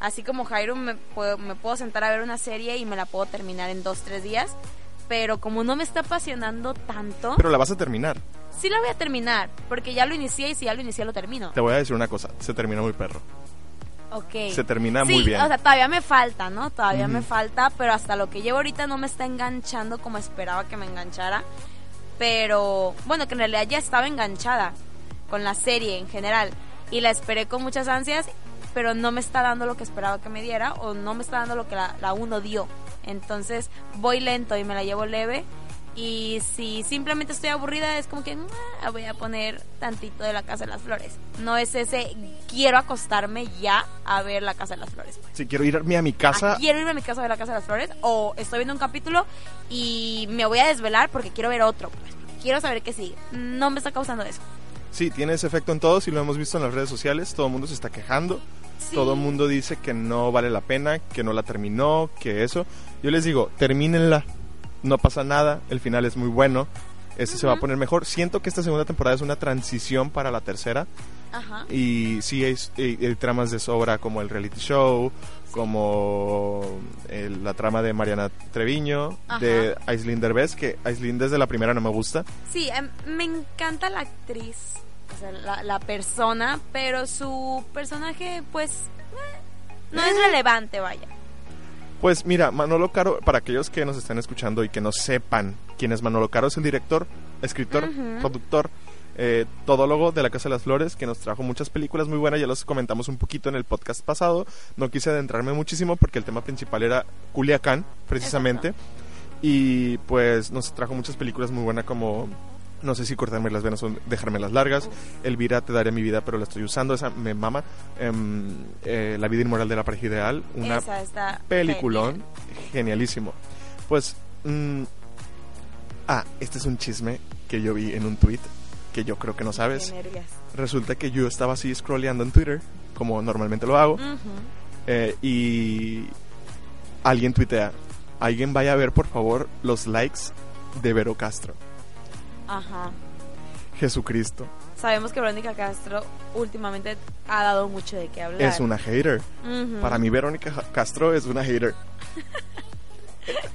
Speaker 2: así como Jairo, me puedo, me puedo sentar a ver una serie y me la puedo terminar en dos, tres días. Pero como no me está apasionando tanto,
Speaker 1: Pero la vas a terminar.
Speaker 2: Sí la voy a terminar. Porque ya lo inicié y si ya lo inicié lo termino.
Speaker 1: Te voy a decir una cosa, se termina muy perro.
Speaker 2: Ok.
Speaker 1: Se termina
Speaker 2: sí,
Speaker 1: muy bien.
Speaker 2: o sea, todavía me falta, ¿no? Todavía me falta, pero hasta lo que llevo ahorita no me está enganchando como esperaba que me enganchara. Pero, bueno, que en realidad ya estaba enganchada con la serie en general. Y la esperé con muchas ansias, pero no me está dando lo que esperaba que me diera o no me está dando lo que la, la uno dio. Entonces voy lento y me la llevo leve. Y si simplemente estoy aburrida, es como que "Ah, voy a poner tantito de la Casa de las Flores. No es ese quiero acostarme ya a ver la Casa de las Flores.
Speaker 1: Si quiero irme a mi casa,
Speaker 2: Ah, quiero irme a mi casa a ver la Casa de las Flores o estoy viendo un capítulo y me voy a desvelar porque quiero ver otro. pues, quiero saber qué sigue. No me está causando eso.
Speaker 1: sí, tiene ese efecto en todos y lo hemos visto en las redes sociales. Todo el mundo se está quejando.
Speaker 2: Sí.
Speaker 1: Todo el mundo dice que no vale la pena, que no la terminó, que eso. Yo les digo, termínenla. No pasa nada. El final es muy bueno. Este se va a poner mejor. Siento que esta segunda temporada es una transición para la tercera.
Speaker 2: Ajá.
Speaker 1: Y sí hay, hay- hay tramas de sobra como el reality show, como el- la trama de Mariana Treviño, de Aislinn Derbez, que Aislinn desde la primera no me gusta.
Speaker 2: Sí, em, me encanta la actriz, o sea, la, la persona, pero su personaje, pues, eh, no es relevante, vaya.
Speaker 1: Pues mira, Manolo Caro, para aquellos que nos están escuchando y que no sepan quién es Manolo Caro, es el director, escritor, productor, eh, todólogo de La Casa de las Flores, que nos trajo muchas películas muy buenas, ya los comentamos un poquito en el podcast pasado, no quise adentrarme muchísimo porque el tema principal era Culiacán, precisamente, y pues nos trajo muchas películas muy buenas como... No sé si cortarme las venas o dejarme las largas. Elvira, te daré mi vida, pero la estoy usando. Esa me mama. Em, eh, la vida inmoral de la pareja ideal. Una
Speaker 2: Esa está
Speaker 1: peliculón,
Speaker 2: genial.
Speaker 1: genialísimo. Pues, mm, ah, este es un chisme que yo vi en un tweet que yo creo que no sabes. Resulta que yo estaba así scrolleando en Twitter, como normalmente lo hago, eh, y alguien tuitea, alguien vaya a ver por favor los likes de Vero Castro.
Speaker 2: Ajá.
Speaker 1: Jesucristo.
Speaker 2: Sabemos que Verónica Castro últimamente ha dado mucho de qué hablar.
Speaker 1: Es una hater. Para mí Verónica Castro es una hater.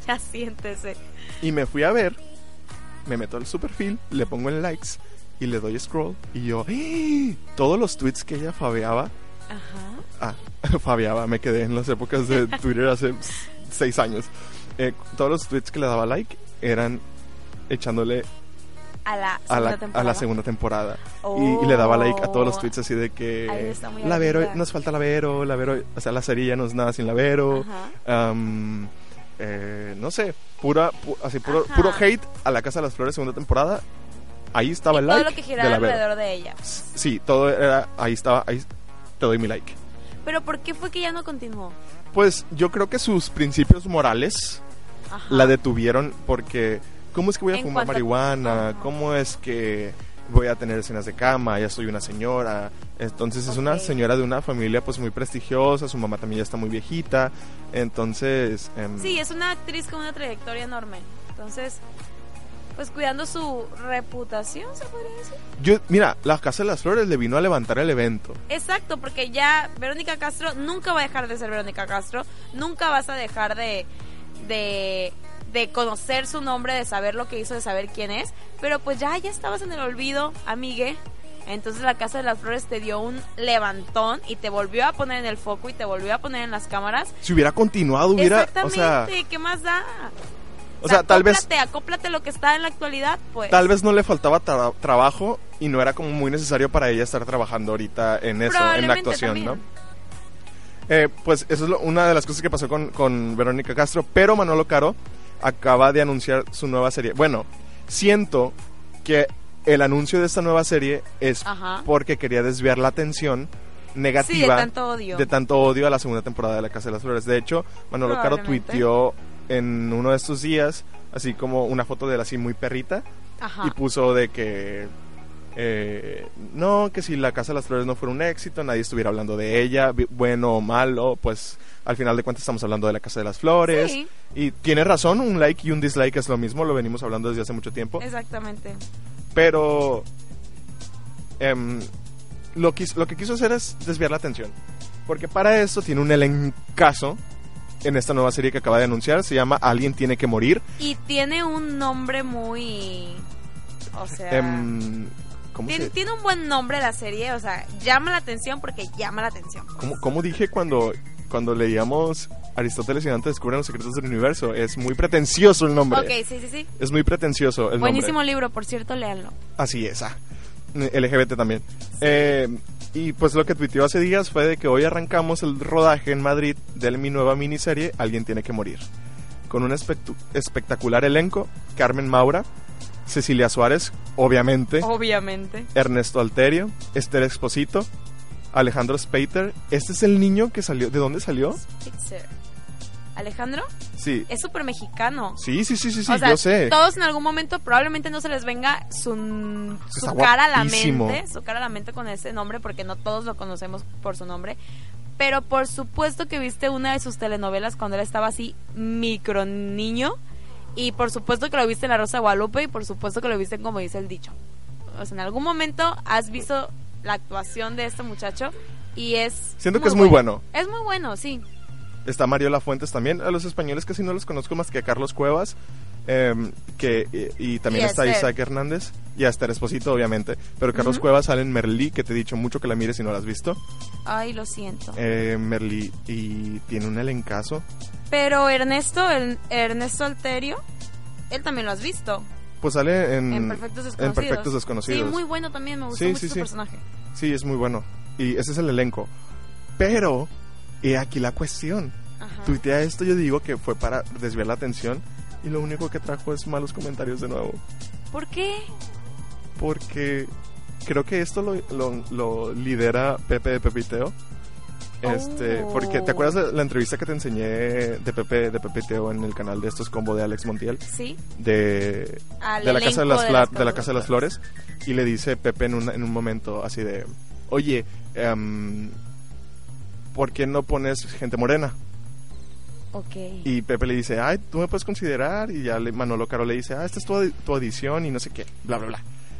Speaker 2: Ya siéntese.
Speaker 1: Y me fui a ver, me meto al su perfil, le pongo en likes y le doy scroll y yo, ¡Ah! todos los tweets que ella fabeaba,
Speaker 2: Ajá.
Speaker 1: ah, fabeaba, me quedé en las épocas de Twitter hace seis años. Eh, todos los tweets que le daba like eran echándole
Speaker 2: A la
Speaker 1: a
Speaker 2: segunda
Speaker 1: la, a
Speaker 2: temporada.
Speaker 1: la segunda temporada. Y, y le daba like a todos los
Speaker 2: Oh.
Speaker 1: tweets así de que la Vero, nos falta la Vero, la Vero, o sea, la serie ya no es nada sin la Vero. Am, eh, no sé, pura, pu- así, puro,
Speaker 2: Ajá.
Speaker 1: puro hate a la Casa de las Flores segunda temporada. Ahí estaba
Speaker 2: Y
Speaker 1: el
Speaker 2: todo
Speaker 1: like
Speaker 2: lo que
Speaker 1: de
Speaker 2: giraba
Speaker 1: la Vero.
Speaker 2: alrededor de ella.
Speaker 1: Sí, todo era, ahí estaba, ahí te doy mi like.
Speaker 2: Pero ¿por qué fue que ya no continuó?
Speaker 1: Pues yo creo que sus principios morales
Speaker 2: Ajá.
Speaker 1: la detuvieron porque ¿cómo es que voy a fumar marihuana? ¿Cómo es que voy a tener escenas de cama? Ya soy una señora. Entonces es una señora de una familia pues muy prestigiosa, su mamá también ya está muy viejita. Entonces, em,
Speaker 2: Sí, es una actriz con una trayectoria enorme. Entonces, pues cuidando su reputación, se podría decir.
Speaker 1: yo mira, la Casa de las Flores le vino a levantar el evento.
Speaker 2: Exacto, porque ya Verónica Castro nunca va a dejar de ser Verónica Castro, nunca vas a dejar de, de, de conocer su nombre, de saber lo que hizo, de saber quién es, pero pues ya, ya estabas en el olvido, amigue. Entonces la Casa de las Flores te dio un levantón y te volvió a poner en el foco y te volvió a poner en las cámaras.
Speaker 1: Si hubiera continuado, hubiera...
Speaker 2: Exactamente,
Speaker 1: O sea,
Speaker 2: ¿qué más da?
Speaker 1: o sea, tal vez...
Speaker 2: acóplate, acóplate lo que está en la actualidad, pues.
Speaker 1: Tal vez no le faltaba tra- trabajo y no era como muy necesario para ella estar trabajando ahorita en eso, en la actuación,
Speaker 2: también.
Speaker 1: ¿no? Eh, pues eso es lo- una de las cosas que pasó con, con Verónica Castro, pero Manolo Caro acaba de anunciar su nueva serie. Bueno, siento que el anuncio de esta nueva serie es
Speaker 2: Ajá.
Speaker 1: porque quería desviar la atención negativa
Speaker 2: Sí, de tanto odio.
Speaker 1: de tanto odio a la segunda temporada de La Casa de las Flores. De hecho, Manolo Caro tuiteó en uno de estos días así como una foto de él así muy perrita
Speaker 2: Ajá.
Speaker 1: y puso de que eh, no, que si la Casa de las Flores no fuera un éxito, nadie estuviera hablando de ella, bueno o malo, pues al final de cuentas estamos hablando de la Casa de las Flores.
Speaker 2: Sí.
Speaker 1: Y tiene razón, un like y un dislike es lo mismo, lo venimos hablando desde hace mucho tiempo.
Speaker 2: Exactamente.
Speaker 1: Pero em, lo, quis- lo que quiso hacer es desviar la atención. Porque para esto tiene un elencazo en esta nueva serie que acaba de anunciar. Se llama Alguien tiene que morir.
Speaker 2: Y tiene un nombre muy. O sea.
Speaker 1: Em, ¿cómo,
Speaker 2: tiene,
Speaker 1: se-
Speaker 2: tiene un buen nombre la serie, o sea, llama la atención porque llama la atención.
Speaker 1: cómo- cómo dije cuando, cuando leíamos Aristóteles y Dante descubren los secretos del universo? Es muy pretencioso el nombre.
Speaker 2: Ok, sí, sí, sí.
Speaker 1: Es muy pretencioso el
Speaker 2: Buenísimo
Speaker 1: nombre.
Speaker 2: libro, por cierto, léanlo.
Speaker 1: Así es, ah. LGBT también. Eh, y pues lo que tuiteó hace días fue de que hoy arrancamos el rodaje en Madrid de mi nueva miniserie Alguien tiene que morir. Con un espectacular elenco, Carmen Maura, Cecilia Suárez, obviamente,
Speaker 2: Obviamente.
Speaker 1: Ernesto Alterio, Esther Exposito, Alejandro Speiter. Este es el niño que salió. ¿De dónde salió?
Speaker 2: Alejandro
Speaker 1: Sí.
Speaker 2: es súper mexicano.
Speaker 1: Sí, sí, sí, sí, sí,
Speaker 2: o sea,
Speaker 1: yo sé.
Speaker 2: todos en algún momento probablemente no se les venga su, su cara a la mente, su cara a la mente con ese nombre, porque no todos lo conocemos por su nombre. Pero por supuesto que viste una de sus telenovelas cuando él estaba así micro niño. Y por supuesto que lo viste en La Rosa de Guadalupe y por supuesto que lo viste en como dice el dicho. O sea, en algún momento has visto la actuación de este muchacho y es...
Speaker 1: Siento que es muy bueno.
Speaker 2: Es muy bueno, sí.
Speaker 1: Está Mariola Fuentes también. A los españoles casi no los conozco más que a Carlos Cuevas. em, que, y, y también
Speaker 2: Y
Speaker 1: está
Speaker 2: Esther.
Speaker 1: Isaac Hernández. Y a Esther Esposito, obviamente. Pero Carlos. Cuevas sale en Merlí, que te he dicho mucho que la mires si no la has visto.
Speaker 2: Ay, lo siento.
Speaker 1: Eh, Merlí. Y tiene un elencazo.
Speaker 2: Pero Ernesto, el, Ernesto Alterio, él también lo has visto.
Speaker 1: Pues sale en...
Speaker 2: En Perfectos Desconocidos.
Speaker 1: en Perfectos Desconocidos.
Speaker 2: Sí, muy bueno también, me gustó
Speaker 1: Sí,
Speaker 2: mucho
Speaker 1: sí,
Speaker 2: su
Speaker 1: sí.
Speaker 2: personaje.
Speaker 1: Sí, es muy bueno. Y ese es el elenco. Pero, he aquí la cuestión.
Speaker 2: Ajá.
Speaker 1: Tuitea esto, yo digo que fue para desviar la atención. Y lo único que trajo es malos comentarios de nuevo.
Speaker 2: ¿Por qué?
Speaker 1: Porque creo que esto lo, lo- lo lidera Pepe de Pepiteo. Este,
Speaker 2: Oh.
Speaker 1: porque ¿te acuerdas de la entrevista que te enseñé de Pepe de Pepiteo en el canal de estos combo de Alex Montiel?
Speaker 2: Sí.
Speaker 1: De,
Speaker 2: Al
Speaker 1: de la casa de las,
Speaker 2: de
Speaker 1: Fla-
Speaker 2: las
Speaker 1: de la casa de las flores y le dice Pepe en un, en un momento así de oye em, ¿por qué no pones gente morena?
Speaker 2: Ok.
Speaker 1: y Pepe le dice ay tú me puedes considerar y ya le, Manolo Caro le dice ah esta es tu, tu audición y no sé qué bla bla bla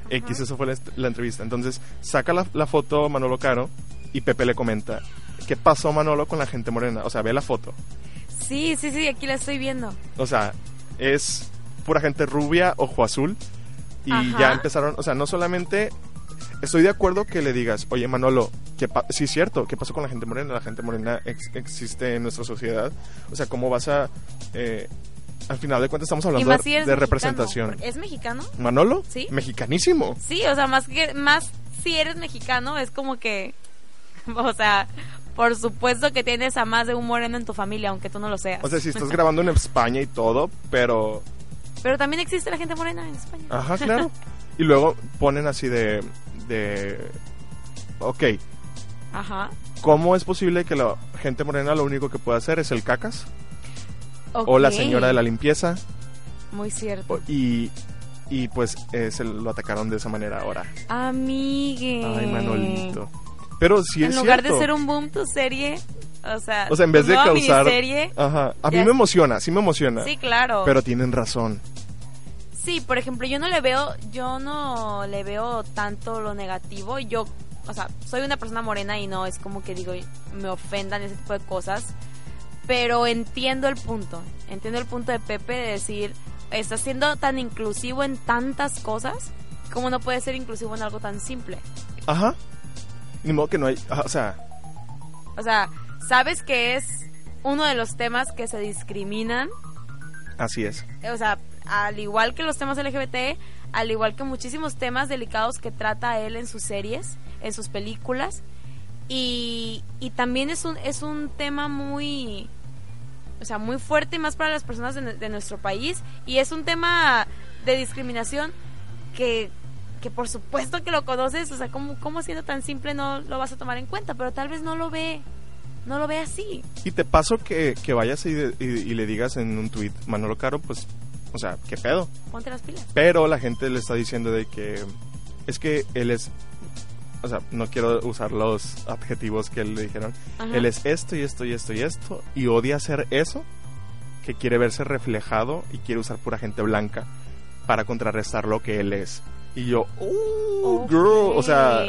Speaker 1: X eso fue la, entrevista entonces saca la, la foto Manolo Caro y Pepe le comenta ¿qué pasó Manolo con la gente morena? o sea ve la foto
Speaker 2: Sí, sí, sí, aquí la estoy viendo.
Speaker 1: o sea, es pura gente rubia, ojo azul. Y
Speaker 2: Ajá.
Speaker 1: ya empezaron, o sea, no solamente estoy de acuerdo que le digas, oye Manolo, que sí es cierto, ¿qué pasó con la gente morena? La gente morena ex- existe en nuestra sociedad. O sea, ¿cómo vas a... eh, al final de cuentas estamos hablando de,
Speaker 2: si
Speaker 1: de
Speaker 2: mexicano.
Speaker 1: representación.
Speaker 2: ¿Es mexicano?
Speaker 1: ¿Manolo?
Speaker 2: Sí.
Speaker 1: Mexicanísimo.
Speaker 2: Sí, o sea, más que más si eres mexicano es como que o sea, por supuesto que tienes a más de un moreno en tu familia, aunque tú no lo seas.
Speaker 1: O sea, si estás grabando en España y todo, pero...
Speaker 2: Pero también existe la gente morena en España.
Speaker 1: Ajá, claro. y luego ponen así de... de ok,
Speaker 2: Ajá.
Speaker 1: ¿Cómo es posible que la gente morena lo único que puede hacer es el cacas? O la señora de la limpieza.
Speaker 2: Muy cierto.
Speaker 1: y, y pues eh, se lo atacaron de esa manera ahora.
Speaker 2: Amigue.
Speaker 1: Ay, Manolito. Pero sí
Speaker 2: en
Speaker 1: es
Speaker 2: lugar
Speaker 1: cierto.
Speaker 2: de ser un boom tu serie, o sea,
Speaker 1: O sea, en vez de causar...
Speaker 2: miniserie,
Speaker 1: Ajá. A mí me emociona, sí me emociona.
Speaker 2: sí, claro.
Speaker 1: Pero tienen razón.
Speaker 2: Sí, por ejemplo, yo no le veo, yo no le veo tanto lo negativo. Yo, o sea, soy una persona morena y no es como que digo, me ofendan ese tipo de cosas. pero entiendo el punto. Entiendo el punto de Pepe de decir, está siendo tan inclusivo en tantas cosas, como no puede ser inclusivo en algo tan simple?
Speaker 1: Ajá. Ni modo que no hay. o sea,
Speaker 2: O sea, sabes que es uno de los temas que se discriminan,
Speaker 1: así es.
Speaker 2: o sea, al igual que los temas LGBT, al igual que muchísimos temas delicados que trata él en sus series, en sus películas, y, y también es un, es un tema muy, o sea, muy fuerte y más para las personas de nuestro país, y es un tema de discriminación que, que por supuesto que lo conoces, o sea, ¿cómo, cómo siendo tan simple no lo vas a tomar en cuenta? Pero tal vez no lo ve, no lo ve así.
Speaker 1: Y te paso que, que vayas y, de- y- y le digas en un tweet, Manolo Caro, pues, o sea, ¿qué pedo?
Speaker 2: Ponte las pilas.
Speaker 1: Pero la gente le está diciendo de que es que él es, o sea, no quiero usar los adjetivos que le dijeron.
Speaker 2: Ajá.
Speaker 1: Él es esto y esto y esto y esto y odia hacer eso, que quiere verse reflejado y quiere usar pura gente blanca para contrarrestar lo que él es. Y yo, uh, girl, o sea,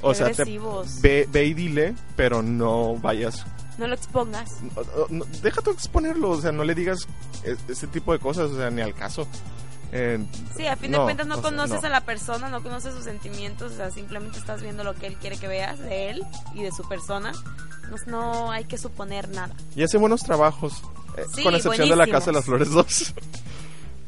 Speaker 1: o sea, te- ve, ve y dile, pero no vayas
Speaker 2: No lo expongas.
Speaker 1: no- no- deja tú exponerlo, o sea, no le digas e- ese tipo de cosas, o sea, ni al caso. Eh,
Speaker 2: Sí, a fin
Speaker 1: no,
Speaker 2: de cuentas no
Speaker 1: sea,
Speaker 2: conoces
Speaker 1: no.
Speaker 2: a la persona, no conoces sus sentimientos, o sea, simplemente estás viendo lo que él quiere que veas de él y de su persona. No, no hay que suponer nada.
Speaker 1: Y hace buenos trabajos, eh,
Speaker 2: Sí,
Speaker 1: con excepción de La Casa de las Flores 2.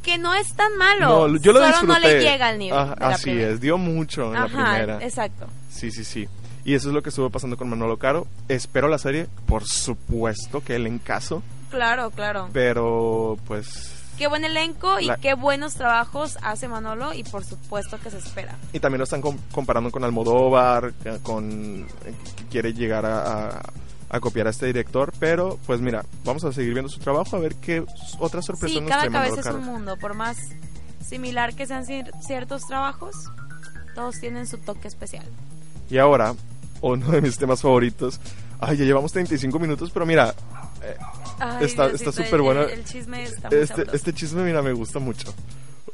Speaker 2: Que no es tan malo.
Speaker 1: No, yo lo
Speaker 2: solo
Speaker 1: disfruté.
Speaker 2: no le llega al nivel.
Speaker 1: Ah,
Speaker 2: la
Speaker 1: así
Speaker 2: primera.
Speaker 1: es, dio mucho en la
Speaker 2: Ajá,
Speaker 1: primera.
Speaker 2: exacto.
Speaker 1: Sí, sí, sí. Y eso es lo que estuvo pasando con Manolo Caro. Espero la serie, por supuesto que él en caso,
Speaker 2: Claro, claro.
Speaker 1: pero pues...
Speaker 2: Qué buen elenco y
Speaker 1: La-
Speaker 2: qué buenos trabajos hace Manolo y por supuesto que se espera.
Speaker 1: Y también lo están com- comparando con Almodóvar, que- con que quiere llegar a, a- a copiar a este director, pero pues mira, vamos a seguir viendo su trabajo a ver qué otras sorpresas
Speaker 2: Sí,
Speaker 1: nos
Speaker 2: cada
Speaker 1: trae Manolo
Speaker 2: cabeza es un mundo. Por más similar que sean cier- ciertos trabajos, todos tienen su toque especial.
Speaker 1: Y ahora, uno de mis temas favoritos. Ay, ya llevamos 35 minutos, pero mira, eh,
Speaker 2: Ay,
Speaker 1: Está-
Speaker 2: Diosito,
Speaker 1: está
Speaker 2: el-
Speaker 1: súper bueno.
Speaker 2: El, el chisme está muy
Speaker 1: este,
Speaker 2: sabroso.
Speaker 1: este chisme, mira, me gusta mucho.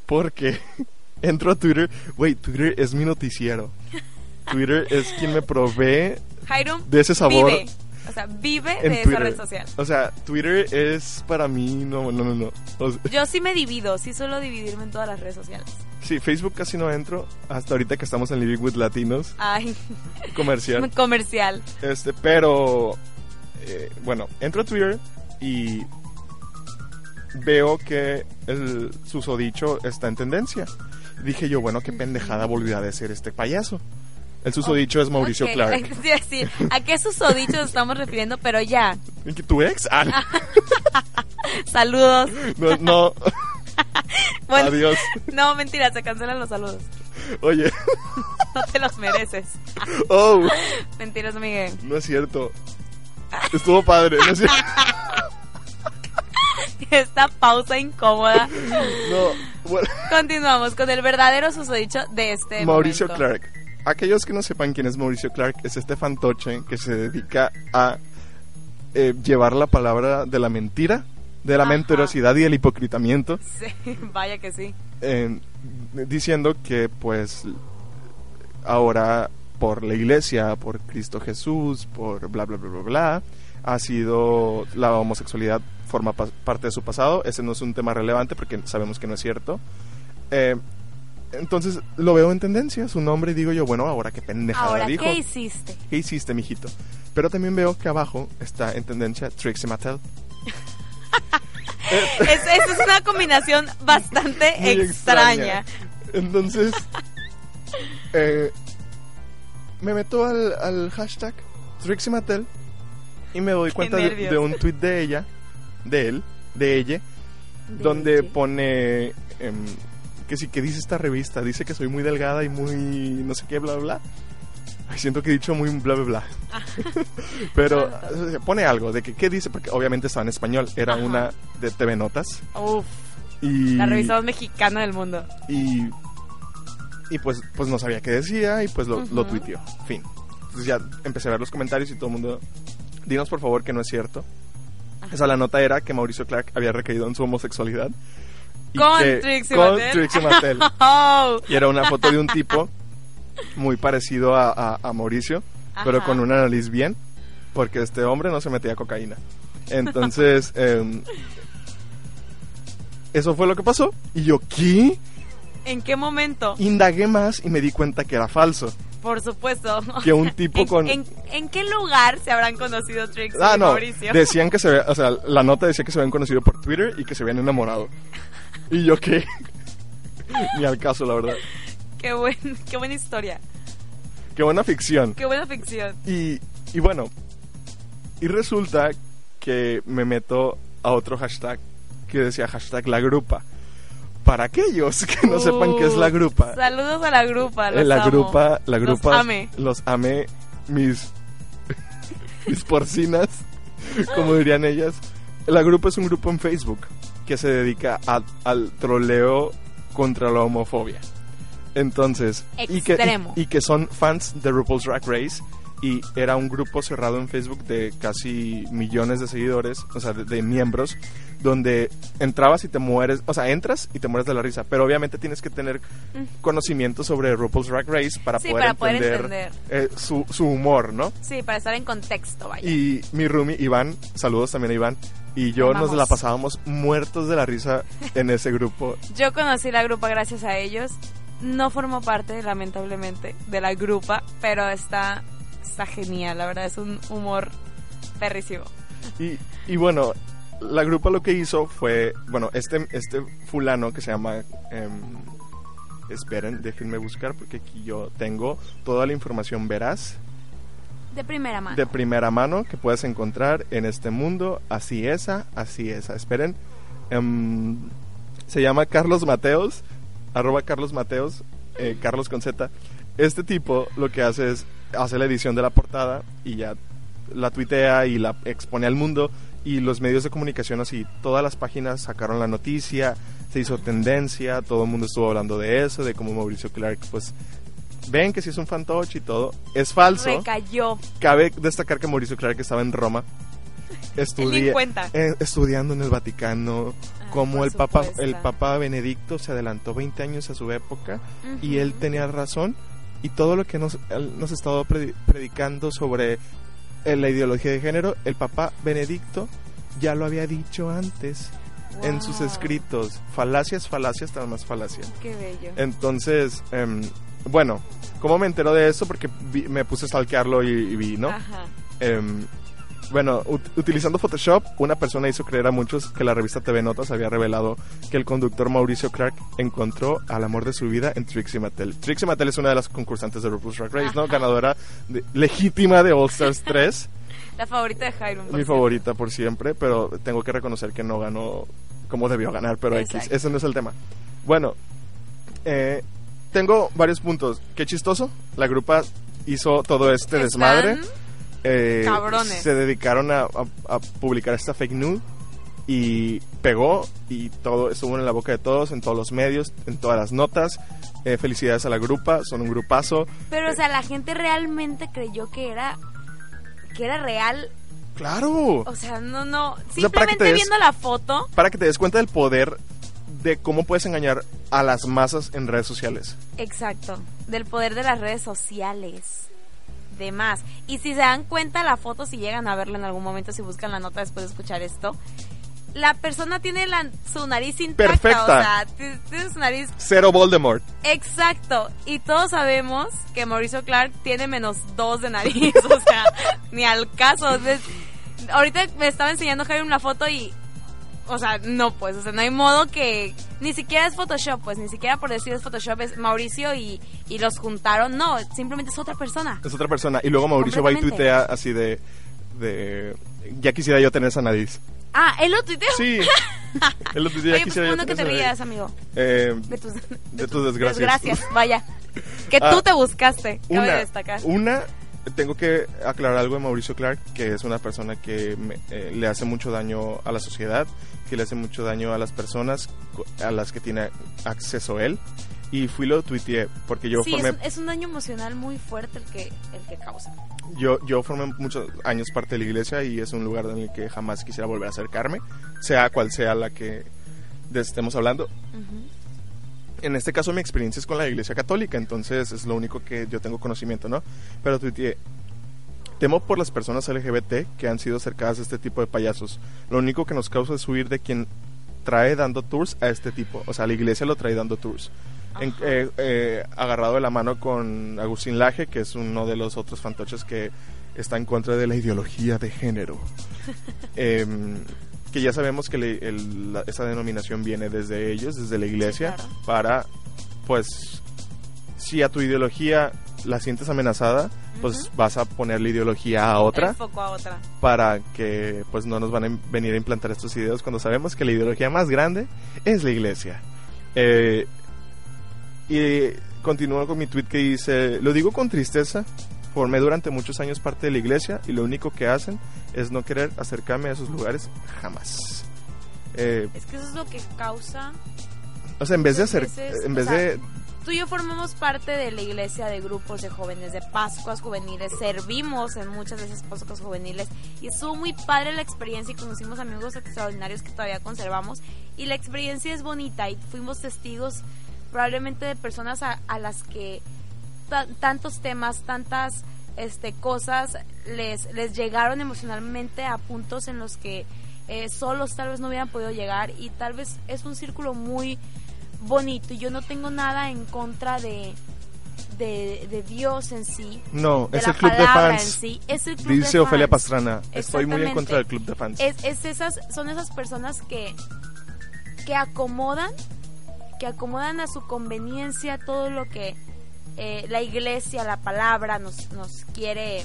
Speaker 1: Porque entro a Twitter, güey, Twitter es mi noticiero. Twitter es quien me provee de ese sabor
Speaker 2: vive, o sea, vive
Speaker 1: en
Speaker 2: de esa
Speaker 1: Twitter.
Speaker 2: red social.
Speaker 1: O sea, Twitter es para mí, no, no, no, no. O sea,
Speaker 2: Yo sí me divido, sí suelo dividirme en todas las redes sociales.
Speaker 1: sí, Facebook casi no entro, hasta ahorita que estamos en Living with Latinos,
Speaker 2: Ay,
Speaker 1: comercial.
Speaker 2: comercial.
Speaker 1: Este, pero eh, bueno, entro a Twitter y veo que el susodicho está en tendencia. Dije yo, bueno, qué pendejada volvió a decir este payaso. El susodicho es Mauricio
Speaker 2: Ok,
Speaker 1: Clark.
Speaker 2: ¿a qué susodichos estamos refiriendo? Pero ya,
Speaker 1: ¿Y que ¿Tu ex? Ah,
Speaker 2: saludos.
Speaker 1: no, no.
Speaker 2: Bueno,
Speaker 1: Adiós.
Speaker 2: no, mentira, se cancelan los saludos.
Speaker 1: Oye,
Speaker 2: No te los mereces.
Speaker 1: oh,
Speaker 2: Mentiras, Miguel.
Speaker 1: no es cierto. Estuvo padre, no es cierto.
Speaker 2: Esta pausa incómoda.
Speaker 1: No, bueno.
Speaker 2: Continuamos con el verdadero susodicho de este
Speaker 1: Mauricio
Speaker 2: momento.
Speaker 1: Clark. Aquellos que no sepan quién es Mauricio Clark, es este fantoche que se dedica a eh, llevar la palabra de la mentira, de la
Speaker 2: Ajá.
Speaker 1: mentirosidad y el hipocritamiento,
Speaker 2: Sí, vaya que sí.
Speaker 1: eh, diciendo que pues ahora por la iglesia, por Cristo Jesús, por bla bla bla bla bla, ha sido la homosexualidad forma pa- parte de su pasado. Ese no es un tema relevante porque sabemos que no es cierto. Eh, entonces lo veo en tendencia, su nombre, y digo yo, bueno, ahora qué pendejada
Speaker 2: Ahora,
Speaker 1: dijo.
Speaker 2: ¿qué hiciste?
Speaker 1: ¿Qué hiciste, mijito? Pero también veo que abajo está en tendencia Trixie Mattel.
Speaker 2: Es, esa es una combinación bastante extraña.
Speaker 1: Entonces, eh, me meto al, al hashtag Trixie Mattel y me doy cuenta de, de un tweet de ella, de él, de ella, donde pone em, que sí, que dice esta revista, dice que soy muy delgada y muy no sé qué, bla, bla, bla. Ay, siento que he dicho muy bla, bla, bla. Pero eh, pone algo de que, ¿qué dice? Porque obviamente estaba en español, era
Speaker 2: Ajá.
Speaker 1: una de TV Notas.
Speaker 2: Uf,
Speaker 1: Y,
Speaker 2: la revista más mexicana del mundo.
Speaker 1: y, y pues, pues no sabía qué decía y pues lo, lo
Speaker 2: Ujú.
Speaker 1: tuiteó. Fin. Entonces ya empecé a ver los comentarios y todo el mundo, dinos por favor que no es cierto. O sea, la nota era que Mauricio Clark había recaído en su homosexualidad. Y
Speaker 2: Con
Speaker 1: que-
Speaker 2: Trixie
Speaker 1: con
Speaker 2: Mattel.
Speaker 1: Trixie Mattel.
Speaker 2: Oh,
Speaker 1: Y era una foto de un tipo muy parecido a, a- a Mauricio, pero con una nariz bien, porque este hombre no se metía cocaína. Entonces, em, eso fue lo que pasó. Y yo, ¿qué?
Speaker 2: ¿En qué momento?
Speaker 1: Indagué más y me di cuenta que era falso.
Speaker 2: Por supuesto.
Speaker 1: Que un tipo
Speaker 2: ¿En,
Speaker 1: con...
Speaker 2: en, en qué lugar se habrán conocido Trixie
Speaker 1: Ah,
Speaker 2: y
Speaker 1: no.
Speaker 2: Mauricio?
Speaker 1: Decían que se ve- o sea, la nota decía que se habían conocido por Twitter y que se habían enamorado. Y yo qué. Ni al caso, la verdad.
Speaker 2: Qué, buen, qué buena historia.
Speaker 1: Qué buena ficción.
Speaker 2: Qué buena ficción.
Speaker 1: Y, y bueno, y resulta que me meto a otro hashtag que decía hashtag la grupa. Para aquellos que no sepan qué es la grupa.
Speaker 2: Saludos a la grupa. Los
Speaker 1: Eh, la
Speaker 2: amo.
Speaker 1: grupa, la
Speaker 2: Los
Speaker 1: grupa,
Speaker 2: amé.
Speaker 1: los amé, mis, mis porcinas, como dirían ellas. La grupa es un grupo en Facebook que se dedica a- al troleo contra la homofobia. Entonces, y que, y que son fans de RuPaul's Drag Race y era un grupo cerrado en Facebook de casi millones de seguidores, o sea, de, de miembros, donde entrabas y te mueres, o sea, entras y te mueres de la risa, pero obviamente tienes que tener conocimiento sobre RuPaul's Drag Race para
Speaker 2: Sí,
Speaker 1: poder
Speaker 2: para poder
Speaker 1: entender, eh, su, su humor, ¿no?
Speaker 2: Sí, para estar en contexto, vaya.
Speaker 1: Y mi roomie Iván, saludos también a Iván, y yo nos la pasábamos muertos de la risa en ese grupo.
Speaker 2: Yo conocí la grupa gracias a ellos. No formo parte, lamentablemente, de la grupa, pero está, está genial. La verdad es un humor perrísimo.
Speaker 1: Y, y bueno, la grupa lo que hizo fue, bueno, este, este fulano que se llama... em, esperen, déjenme buscar porque aquí yo tengo toda la información veraz
Speaker 2: De primera mano.
Speaker 1: de primera mano que puedes encontrar en este mundo. Así esa, así esa. Esperen. Em, se llama Carlos Mateos, arroba Carlos Mateos, eh, Carlos con Z. Este tipo lo que hace es, hace la edición de la portada y ya la tuitea y la expone al mundo. Y los medios de comunicación así, todas las páginas sacaron la noticia, se hizo tendencia, todo el mundo estuvo hablando de eso, de cómo Mauricio Clark pues ven que si es un fantoche y todo, es falso.
Speaker 2: Recayó.
Speaker 1: Cabe destacar que Mauricio Clark estaba en Roma eh, estudiando en el Vaticano,
Speaker 2: Ah,
Speaker 1: como el Papa, el Papa Benedicto se adelantó 20 años a su época y él tenía razón y todo lo que nos, nos ha estado predi- predicando sobre eh, la ideología de género, el Papa Benedicto ya lo había dicho antes en sus escritos. Falacias, falacias, nada más falacia.
Speaker 2: Qué bello.
Speaker 1: Entonces, em, bueno, ¿cómo me entero de eso? Porque vi- me puse a stalkearlo y, y vi, ¿no?
Speaker 2: Ajá.
Speaker 1: Em, bueno, ut- utilizando Photoshop, una persona hizo creer a muchos que la revista TV Notas había revelado que el conductor Mauricio Clark encontró al amor de su vida en Trixie Mattel. Trixie Mattel es una de las concursantes de RuPaul's Drag Race, ¿no? Ganadora de- legítima de All Stars 3.
Speaker 2: La favorita de Jairo.
Speaker 1: mi favorita por siempre, pero tengo que reconocer que no ganó como debió ganar, pero X, ese no es el tema. Bueno, eh, tengo varios puntos. Qué chistoso, la grupa hizo todo este
Speaker 2: Están
Speaker 1: desmadre. Eh. Se dedicaron a, a- a publicar esta fake news y pegó y todo estuvo en la boca de todos, en todos los medios, en todas las notas. Eh, felicidades a la grupa, son un grupazo.
Speaker 2: Pero, o sea, la gente realmente creyó que era que era real.
Speaker 1: Claro.
Speaker 2: O sea, no, no. Simplemente
Speaker 1: des-
Speaker 2: viendo la foto.
Speaker 1: Para que te des cuenta del poder de cómo puedes engañar a las masas en redes sociales.
Speaker 2: Exacto. Del poder de las redes sociales. De más. Y si se dan cuenta la foto, si llegan a verla en algún momento, si buscan la nota después de escuchar esto, la persona tiene la, su nariz intacta.
Speaker 1: Perfecta.
Speaker 2: O sea, tiene su nariz
Speaker 1: Cero Voldemort.
Speaker 2: Exacto, y todos sabemos que Mauricio Clark tiene menos dos de nariz, o sea, ni al caso. Ahorita me estaba enseñando Jaime una foto y, o sea, no pues, o sea, no hay modo que, ni siquiera es Photoshop, pues, ni siquiera por decir es Photoshop, es Mauricio y, y los juntaron, no, simplemente es otra persona.
Speaker 1: Es otra persona. Y luego Mauricio va y tuitea así de, de... Ya quisiera yo tener esa nariz.
Speaker 2: Ah, él lo tuiteó.
Speaker 1: Sí. Él lo tuitea, ya
Speaker 2: Oye, pues
Speaker 1: yo
Speaker 2: que te rías, amigo.
Speaker 1: Eh,
Speaker 2: De tus,
Speaker 1: de tus desgracias.
Speaker 2: desgracias, vaya. Que
Speaker 1: Ah,
Speaker 2: tú te buscaste, cabe
Speaker 1: una,
Speaker 2: destacar.
Speaker 1: una, tengo que aclarar algo de Mauricio Clark, que es una persona que me- eh, le hace mucho daño a la sociedad, que le hace mucho daño a las personas a las que tiene acceso él. Y fui lo tuiteé, porque yo
Speaker 2: sí,
Speaker 1: formé
Speaker 2: es, un- es un daño emocional muy fuerte el que, el que causa.
Speaker 1: Yo, yo formé muchos años parte de la iglesia y es un lugar en el que jamás quisiera volver a acercarme, sea cual sea la que de estemos hablando. En este caso mi experiencia es con la iglesia católica, entonces es lo único que yo tengo conocimiento, ¿no? Pero tuiteé, Temo por las personas LGBT que han sido acercadas a este tipo de payasos. Lo único que nos causa es huir de quien trae dando tours a este tipo. O sea, la iglesia lo trae dando tours. En- eh, eh, agarrado de la mano con Agustín Laje, que es uno de los otros fantoches que está en contra de la ideología de género. Em, que ya sabemos que le- el- la- esa denominación viene desde ellos, desde la iglesia,
Speaker 2: claro.
Speaker 1: para, pues, si a tu ideología la sientes amenazada, pues vas a poner la ideología a otra
Speaker 2: a otra.
Speaker 1: para que pues no nos van a venir a implantar estos ideas cuando sabemos que la ideología más grande es la iglesia. Eh, y continúo con mi tweet que dice, lo digo con tristeza, formé durante muchos años parte de la iglesia y lo único que hacen es no querer acercarme a esos lugares jamás. Eh,
Speaker 2: Es que eso es lo que causa.
Speaker 1: o sea, en vez de hacer,
Speaker 2: veces,
Speaker 1: en vez
Speaker 2: sea,
Speaker 1: de
Speaker 2: Tú y yo formamos parte de la iglesia de grupos de jóvenes, de Pascuas juveniles, servimos en muchas de esas Pascuas juveniles y estuvo muy padre la experiencia y conocimos amigos extraordinarios que todavía conservamos y la experiencia es bonita y fuimos testigos probablemente de personas a, a las que tantos temas, tantas este, cosas les, les llegaron emocionalmente a puntos en los que eh, solos tal vez no hubieran podido llegar y tal vez es un círculo muy bonito y yo no tengo nada en contra de, de, de Dios en sí.
Speaker 1: no,
Speaker 2: de
Speaker 1: es
Speaker 2: la
Speaker 1: el club de fans.
Speaker 2: en sí, es el club de
Speaker 1: Dice Ofelia
Speaker 2: fans.
Speaker 1: Pastrana, estoy muy en contra del club de fans.
Speaker 2: Es, es esas, son esas personas que, que acomodan, que acomodan a su conveniencia todo lo que eh, la iglesia, la palabra nos, nos quiere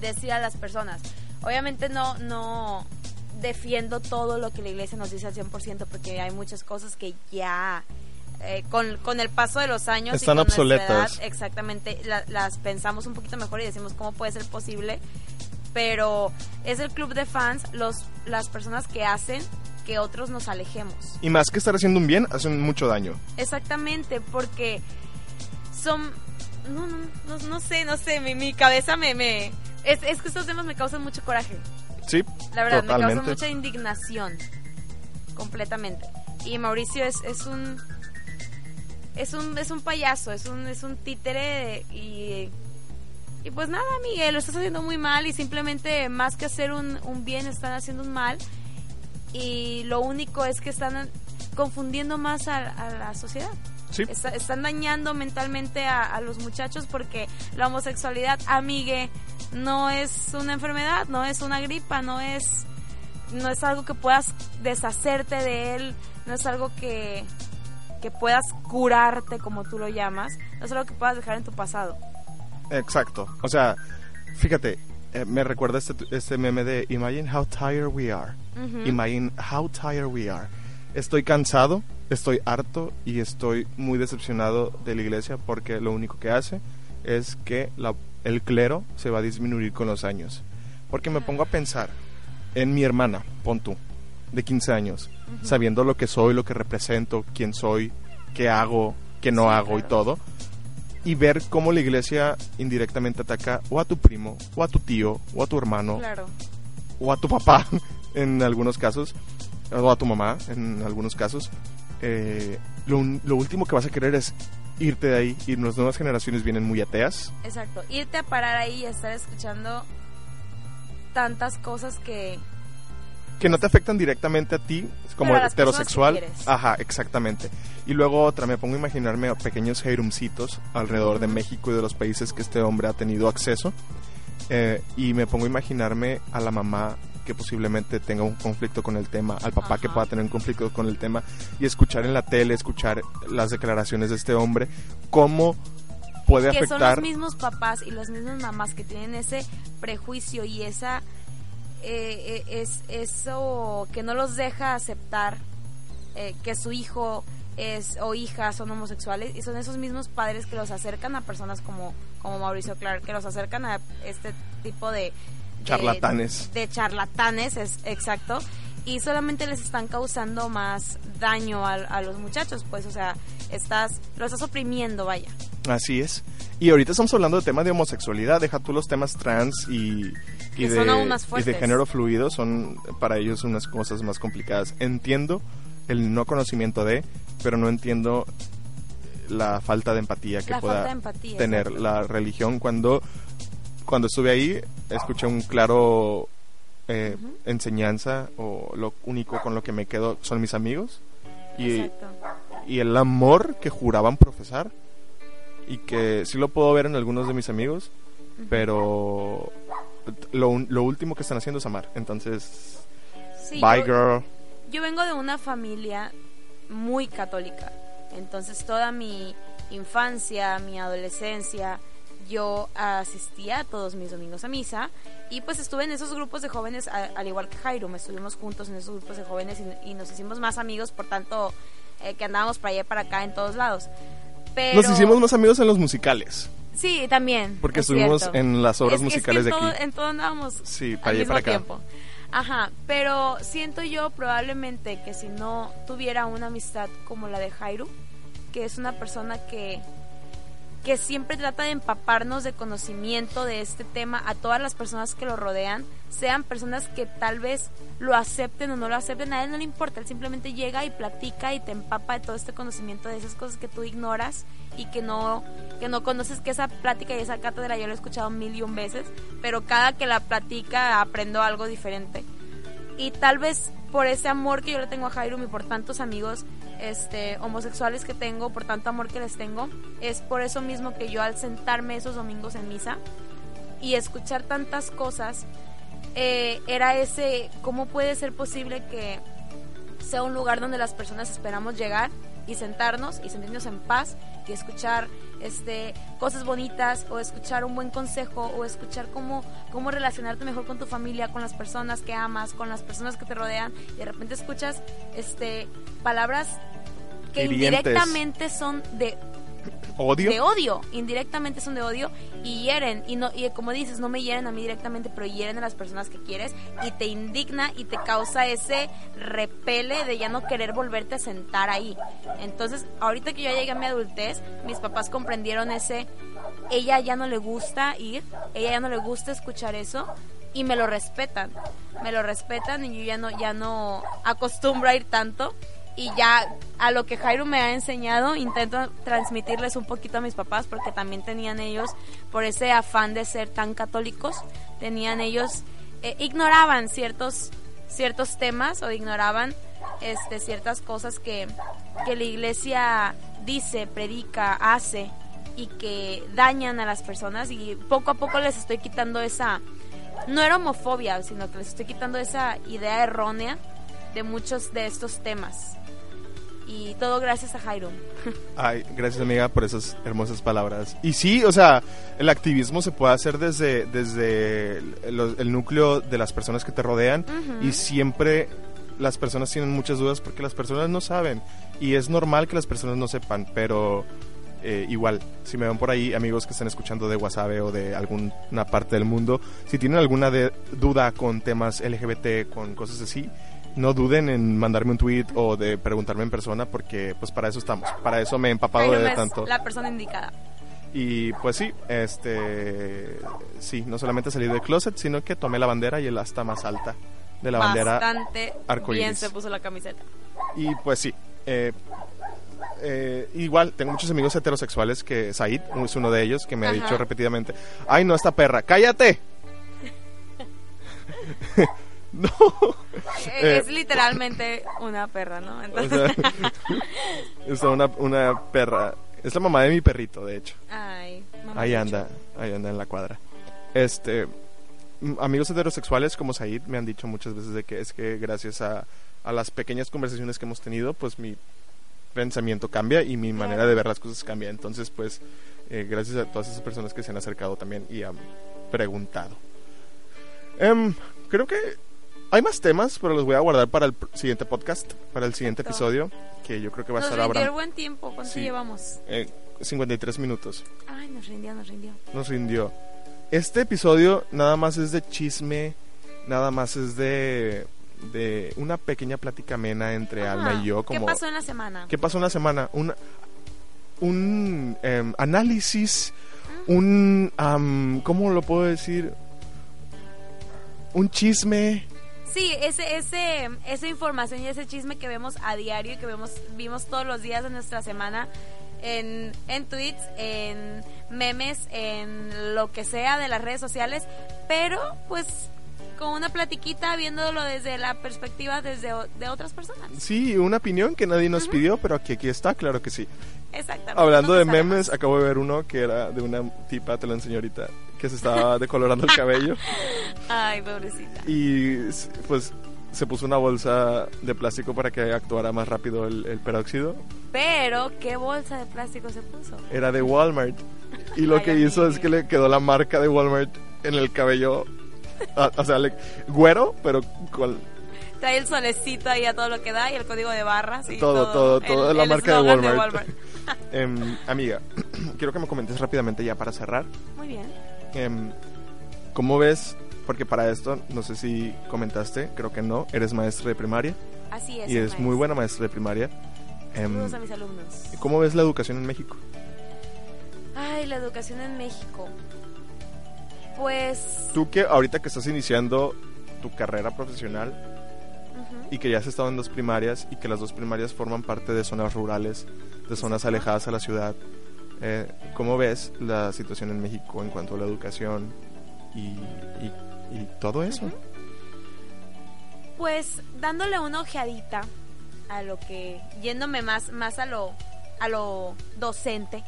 Speaker 2: decir a las personas. Obviamente no, no defiendo todo lo que la iglesia nos dice al 100% porque hay muchas cosas que ya eh, con, con el paso de los años y
Speaker 1: Están
Speaker 2: con nuestra
Speaker 1: obsoletas.
Speaker 2: edad, exactamente la- las pensamos un poquito mejor y decimos cómo puede ser posible pero es el club de fans los las personas que hacen que otros nos alejemos
Speaker 1: Y más que estar haciendo un bien, hacen mucho daño.
Speaker 2: exactamente porque son no no no, no sé no sé mi, mi cabeza me me es, es que estos temas me causan mucho coraje.
Speaker 1: Sí,
Speaker 2: la verdad me
Speaker 1: totalmente.
Speaker 2: causa mucha indignación completamente. Y Mauricio es, es un es un es un payaso es un es un títere y y pues nada Miguel lo estás haciendo muy mal y simplemente más que hacer un, un bien están haciendo un mal. Y lo único es que están confundiendo más a, a la sociedad
Speaker 1: sí.
Speaker 2: Está- están dañando mentalmente a, a los muchachos porque la homosexualidad, amigue, no es una enfermedad, no es una gripa, no es, no es algo que puedas deshacerte de él, no es algo que, que puedas curarte como tú lo llamas, no es algo que puedas dejar en tu pasado.
Speaker 1: Exacto. O sea, fíjate, eh, me recuerda este, este meme de Imagine how tired we are. Imagine how tired we are. Estoy cansado, estoy harto y estoy muy decepcionado de la iglesia porque lo único que hace es que la- el clero se va a disminuir con los años. Porque me pongo a pensar en mi hermana, pon tú, de 15 años, sabiendo lo que soy, lo que represento, quién soy, qué hago, qué no
Speaker 2: Sí,
Speaker 1: hago y todo. Y ver cómo la iglesia indirectamente ataca o a tu primo, o a tu tío, o a tu hermano,
Speaker 2: Claro.
Speaker 1: o a tu papá en algunos casos, o a tu mamá en algunos casos, eh, lo, lo último que vas a querer es irte de ahí y las nuevas generaciones vienen muy ateas.
Speaker 2: Exacto. Irte a parar ahí y estar escuchando tantas cosas que...
Speaker 1: que no te afectan directamente a ti como
Speaker 2: Pero
Speaker 1: heterosexual. Ajá, exactamente. Y luego otra, me pongo a imaginarme pequeños Heirumcitos alrededor de México y de los países que este hombre ha tenido acceso. Eh, y me pongo a imaginarme a la mamá que posiblemente tenga un conflicto con el tema, al papá que pueda tener un conflicto con el tema, y escuchar en la tele, escuchar las declaraciones de este hombre, cómo puede
Speaker 2: que son
Speaker 1: afectar
Speaker 2: los mismos papás y las mismas mamás que tienen ese prejuicio y esa eh, eh, es eso que no los deja aceptar eh, que su hijo es o hija son homosexuales y son esos mismos padres que los acercan a personas como como Mauricio Clark que los acercan a este tipo de-
Speaker 1: charlatanes.
Speaker 2: de charlatanes es exacto y solamente les están causando más daño a, a los muchachos pues o sea estás lo estás oprimiendo vaya
Speaker 1: Así es. Y ahorita estamos hablando de temas de homosexualidad, deja tú los temas trans y, y,
Speaker 2: Que
Speaker 1: de,
Speaker 2: son aún más
Speaker 1: y de género fluido, son para ellos unas cosas más complicadas. Entiendo el no conocimiento de, pero no entiendo la falta de empatía que
Speaker 2: La
Speaker 1: pueda
Speaker 2: empatía,
Speaker 1: tener la religión cuando cuando estuve ahí, escuché un claro eh, enseñanza o lo único con lo que me quedo son mis amigos y,
Speaker 2: Exacto.
Speaker 1: y el amor que juraban profesar y que sí lo puedo ver en algunos de mis amigos, pero lo, lo último que están haciendo es amar. Entonces,
Speaker 2: Sí,
Speaker 1: bye
Speaker 2: yo-
Speaker 1: girl.
Speaker 2: Yo vengo de una familia muy católica, entonces toda mi infancia, mi adolescencia, yo asistía todos mis domingos a misa y pues estuve en esos grupos de jóvenes, al igual que Jairo, me estuvimos juntos en esos grupos de jóvenes y, y nos hicimos más amigos, por tanto eh, que andábamos para allá y para acá en todos lados. Pero,
Speaker 1: Nos hicimos más amigos en los musicales,
Speaker 2: Sí, también.
Speaker 1: porque
Speaker 2: es
Speaker 1: estuvimos
Speaker 2: cierto.
Speaker 1: en las obras
Speaker 2: Es que- es que
Speaker 1: musicales
Speaker 2: en
Speaker 1: de
Speaker 2: todo-
Speaker 1: aquí.
Speaker 2: En todo andábamos
Speaker 1: Sí, para
Speaker 2: al
Speaker 1: allá y para acá.
Speaker 2: tiempo. Ajá, pero siento yo probablemente que si no tuviera una amistad como la de Jairo, que es una persona que que siempre trata de empaparnos de conocimiento de este tema a todas las personas que lo rodean, sean personas que tal vez lo acepten o no lo acepten, a él no le importa, él simplemente llega y platica y te empapa de todo este conocimiento de esas cosas que tú ignoras y que no que no conoces que esa plática y esa cátedra yo la he escuchado mil y un veces, pero cada que la platica aprendo algo diferente. Y tal vez por ese amor que yo le tengo a Jairo y por tantos amigos este, homosexuales que tengo, por tanto amor que les tengo, es por eso mismo que yo al sentarme esos domingos en misa y escuchar tantas cosas, eh, era ese, ¿cómo puede ser posible que sea un lugar donde las personas esperamos llegar y sentarnos y sentirnos en paz escuchar este cosas bonitas o escuchar un buen consejo o escuchar cómo cómo relacionarte mejor con tu familia, con las personas que amas, con las personas que te rodean y de repente escuchas este palabras que
Speaker 1: Hirientes.
Speaker 2: indirectamente son de
Speaker 1: ¿Odio?
Speaker 2: de odio, indirectamente son de odio y hieren y no y como dices, no me hieren a mí directamente, pero hieren a las personas que quieres y te indigna y te causa ese repele de ya no querer volverte a sentar ahí. Entonces, ahorita que yo llegué a mi adultez, mis papás comprendieron ese ella ya no le gusta ir, ella ya no le gusta escuchar eso y me lo respetan. Me lo respetan y yo ya no ya no acostumbro a ir tanto y ya a lo que Jairo me ha enseñado intento transmitirles un poquito a mis papás porque también tenían ellos por ese afán de ser tan católicos tenían ellos eh, ignoraban ciertos ciertos temas o ignoraban este ciertas cosas que que la iglesia dice predica hace y que dañan a las personas y poco a poco les estoy quitando esa no era homofobia sino que les estoy quitando esa idea errónea de muchos de estos temas y todo gracias a Jairo.
Speaker 1: Ay, gracias amiga por esas hermosas palabras. Y sí, o sea, el activismo se puede hacer desde, desde el, el núcleo de las personas que te rodean y siempre las personas tienen muchas dudas porque las personas no saben y es normal que las personas no sepan, pero eh, igual, si me ven por ahí amigos que están escuchando de WhatsApp o de alguna parte del mundo, si tienen alguna de- duda con temas LGBT, con cosas así, no duden en mandarme un tweet o de preguntarme en persona porque pues para eso estamos, para eso me he empapado de
Speaker 2: es
Speaker 1: tanto.
Speaker 2: la persona indicada.
Speaker 1: Y pues sí, este sí, no solamente salí del closet, sino que tomé la bandera y el asta más alta de la bandera
Speaker 2: Bastante bien se puso la camiseta.
Speaker 1: y pues sí, eh, eh, igual tengo muchos amigos heterosexuales que Said es uno de ellos que me ha dicho repetidamente, ay no esta perra, cállate. no,
Speaker 2: Eh,
Speaker 1: Eh,
Speaker 2: es literalmente una perra, ¿no?
Speaker 1: o
Speaker 2: Entonces,
Speaker 1: sea, es una, una perra, es la mamá de mi perrito de hecho.
Speaker 2: ay, mamá
Speaker 1: Ahí anda, ahí anda en la cuadra. Este, amigos heterosexuales como Said me han dicho muchas veces de que es que gracias a, a las pequeñas conversaciones que hemos tenido, pues mi pensamiento cambia y mi manera de ver las cosas cambia. Entonces, pues, eh, gracias a todas esas personas que se han acercado también y han preguntado. Em, creo que hay más temas, pero los voy a guardar para el siguiente podcast, para el siguiente episodio, que yo creo que va a
Speaker 2: Nos
Speaker 1: estar ahora
Speaker 2: buen tiempo. ¿Cuánto
Speaker 1: Sí.
Speaker 2: llevamos?
Speaker 1: eh, 53 minutos.
Speaker 2: Ay, nos rindió, nos rindió.
Speaker 1: nos rindió. Este episodio nada más es de chisme, nada más es de, de una pequeña plática amena entre. Alma y yo. Como,
Speaker 2: ¿Qué pasó en la semana?
Speaker 1: ¿Qué pasó una semana? Un, un em, análisis, un... am, ¿Cómo lo puedo decir? Un chisme.
Speaker 2: Sí, ese, ese, esa información y ese chisme que vemos a diario y que vemos, vimos todos los días de nuestra semana, en, en tweets, en memes, en lo que sea de las redes sociales, pero pues con una platiquita viéndolo desde la perspectiva desde de otras personas.
Speaker 1: Sí, una opinión que nadie nos pidió, pero aquí, aquí está, claro que sí.
Speaker 2: Exactamente.
Speaker 1: Hablando de memes, acabo de ver uno que era de una tipa, te lo ahorita, que se estaba decolorando el cabello.
Speaker 2: Ay, pobrecita.
Speaker 1: y pues se puso una bolsa de plástico para que actuara más rápido el, el peróxido.
Speaker 2: Pero, ¿qué bolsa de plástico se puso?
Speaker 1: Era de Walmart. Y lo
Speaker 2: Ay,
Speaker 1: que hizo es que le quedó la marca de Walmart en el cabello. O sea, le- güero, pero con
Speaker 2: Trae el solecito ahí a todo lo que da y el código de barras y
Speaker 1: Todo, todo, todo
Speaker 2: el-
Speaker 1: la
Speaker 2: el
Speaker 1: marca de
Speaker 2: eslogan
Speaker 1: Walmart. Em, amiga, quiero que me comentes rápidamente ya para cerrar.
Speaker 2: Muy bien.
Speaker 1: Em, ¿Cómo ves? Porque para esto, no sé si comentaste, creo que no, eres maestra de primaria
Speaker 2: Así es.
Speaker 1: y eres
Speaker 2: maestra.
Speaker 1: muy buena maestra de primaria. Em,
Speaker 2: Saludos a mis alumnos.
Speaker 1: ¿Cómo ves la educación en México?
Speaker 2: Ay, la educación en México. Pues...
Speaker 1: Tú que ahorita que estás iniciando tu carrera profesional
Speaker 2: ujú.
Speaker 1: y que ya has estado en dos primarias y que las dos primarias forman parte de zonas rurales, de zonas alejadas a la ciudad, eh, ¿cómo ves la situación en México en cuanto a la educación y, y- todo eso?
Speaker 2: Pues dándole una ojeadita a lo que, yéndome más, más a lo, a lo docente,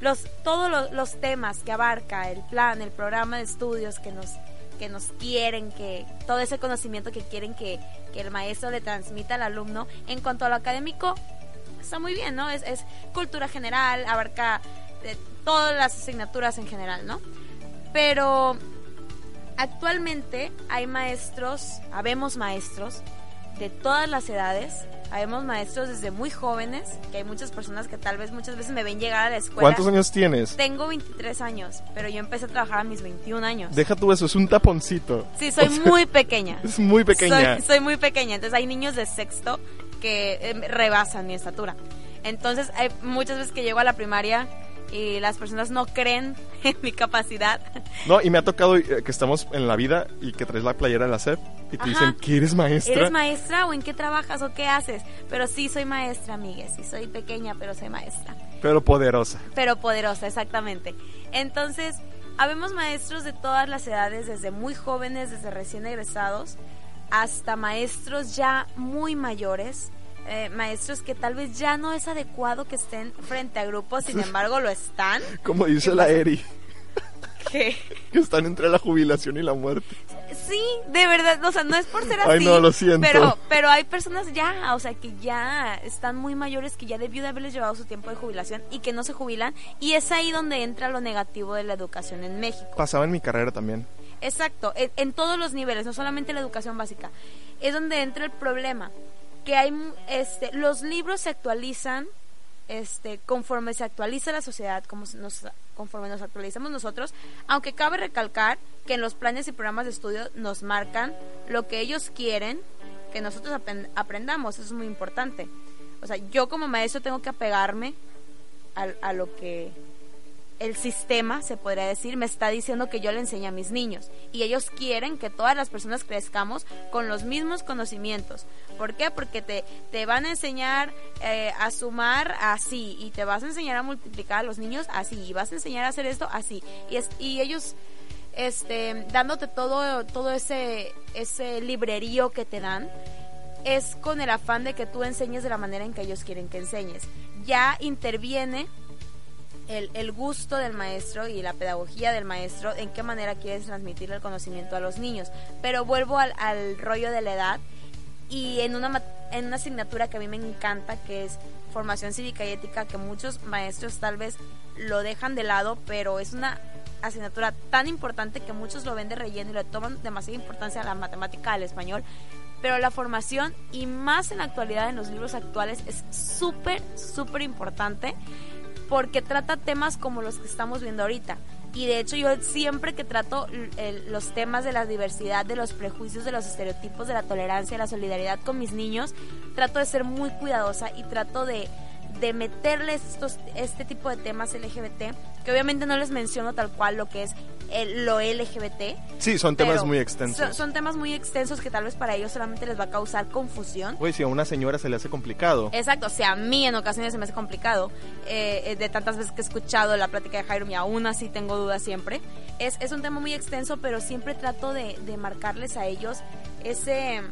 Speaker 2: los, todos los, los temas que abarca el plan, el programa de estudios que nos, que nos quieren, que todo ese conocimiento que quieren que, que el maestro le transmita al alumno, en cuanto a lo académico, está muy bien, ¿no? Es, es cultura general, abarca eh, todas las asignaturas en general, ¿no? Pero actualmente hay maestros, habemos maestros de todas las edades, habemos maestros desde muy jóvenes, que hay muchas personas que tal vez muchas veces me ven llegar a la escuela.
Speaker 1: ¿Cuántos años tienes?
Speaker 2: Tengo 23 años, pero yo empecé a trabajar a mis 21 años.
Speaker 1: Deja tú eso, es un taponcito.
Speaker 2: Sí, soy
Speaker 1: O sea,
Speaker 2: muy pequeña.
Speaker 1: Es muy pequeña.
Speaker 2: Soy, soy muy pequeña, entonces hay niños de sexto que eh, rebasan mi estatura. Entonces hay muchas veces que llego a la primaria y las personas no creen en mi capacidad.
Speaker 1: No, y me ha tocado eh, que estamos en la vida y que traes la playera de la SEP y te
Speaker 2: Ajá.
Speaker 1: dicen que eres maestra.
Speaker 2: ¿Eres maestra o en qué trabajas o qué haces? Pero sí soy maestra, amigues. Sí soy pequeña, pero soy maestra.
Speaker 1: pero poderosa.
Speaker 2: Pero poderosa, exactamente. Entonces, habemos maestros de todas las edades, desde muy jóvenes, desde recién egresados, hasta maestros ya muy mayores. eh, maestros que tal vez ya no es adecuado que estén frente a grupos, sin embargo lo están.
Speaker 1: Como dice
Speaker 2: ¿Qué
Speaker 1: la? Eri,
Speaker 2: Que
Speaker 1: que están entre la jubilación y la muerte.
Speaker 2: sí, de verdad, o sea, no es por ser así.
Speaker 1: Ay, no, lo siento.
Speaker 2: Pero, pero hay personas ya, o sea, que ya están muy mayores, que ya debió de haberles llevado su tiempo de jubilación y que no se jubilan. Y es ahí donde entra lo negativo de la educación en México.
Speaker 1: Pasaba en mi carrera también.
Speaker 2: Exacto, en, en todos los niveles, no solamente la educación básica. Es donde entra el problema, que hay este los libros se actualizan este conforme se actualiza la sociedad, como nos conforme nos actualizamos nosotros, aunque cabe recalcar que en los planes y programas de estudio nos marcan lo que ellos quieren que nosotros aprendamos, eso es muy importante. O sea, yo como maestro tengo que apegarme a lo que el sistema, se podría decir, me está diciendo que yo le enseño a mis niños. Y ellos quieren que todas las personas crezcamos con los mismos conocimientos. ¿Por qué? Porque te, te van a enseñar eh, a sumar así y te vas a enseñar a multiplicar a los niños así y vas a enseñar a hacer esto así. Y, es, y ellos este, dándote todo, todo ese, ese librerío que te dan, es con el afán de que tú enseñes de la manera en que ellos quieren que enseñes. Ya interviene el, el gusto del maestro y la pedagogía del maestro, en qué manera quieres transmitir el conocimiento a los niños. Pero vuelvo al, al rollo de la edad y en una, en una asignatura que a mí me encanta, que es formación cívica y ética, que muchos maestros tal vez lo dejan de lado, pero es una asignatura tan importante que muchos lo ven de relleno y le toman demasiada importancia a la matemática, al español. Pero la formación, y más en la actualidad, en los libros actuales, es súper, súper importante porque trata temas como los que estamos viendo ahorita. Y de hecho yo siempre que trato el- los temas de la diversidad, de los prejuicios, de los estereotipos, de la tolerancia, de la solidaridad con mis niños, trato de ser muy cuidadosa y trato de, de meterles estos, este tipo de temas LGBT, que obviamente no les menciono tal cual lo que es el, lo LGBT.
Speaker 1: Sí, son temas muy extensos.
Speaker 2: Son, son temas muy extensos que tal vez para ellos solamente les va a causar confusión.
Speaker 1: Güey, si a una señora se le hace complicado.
Speaker 2: Exacto, o sea, a mí en ocasiones se me hace complicado, eh, eh, de tantas veces que he escuchado la plática de Jairo y aún así tengo dudas siempre. Es, es un tema muy extenso, pero siempre trato de, de marcarles a ellos ese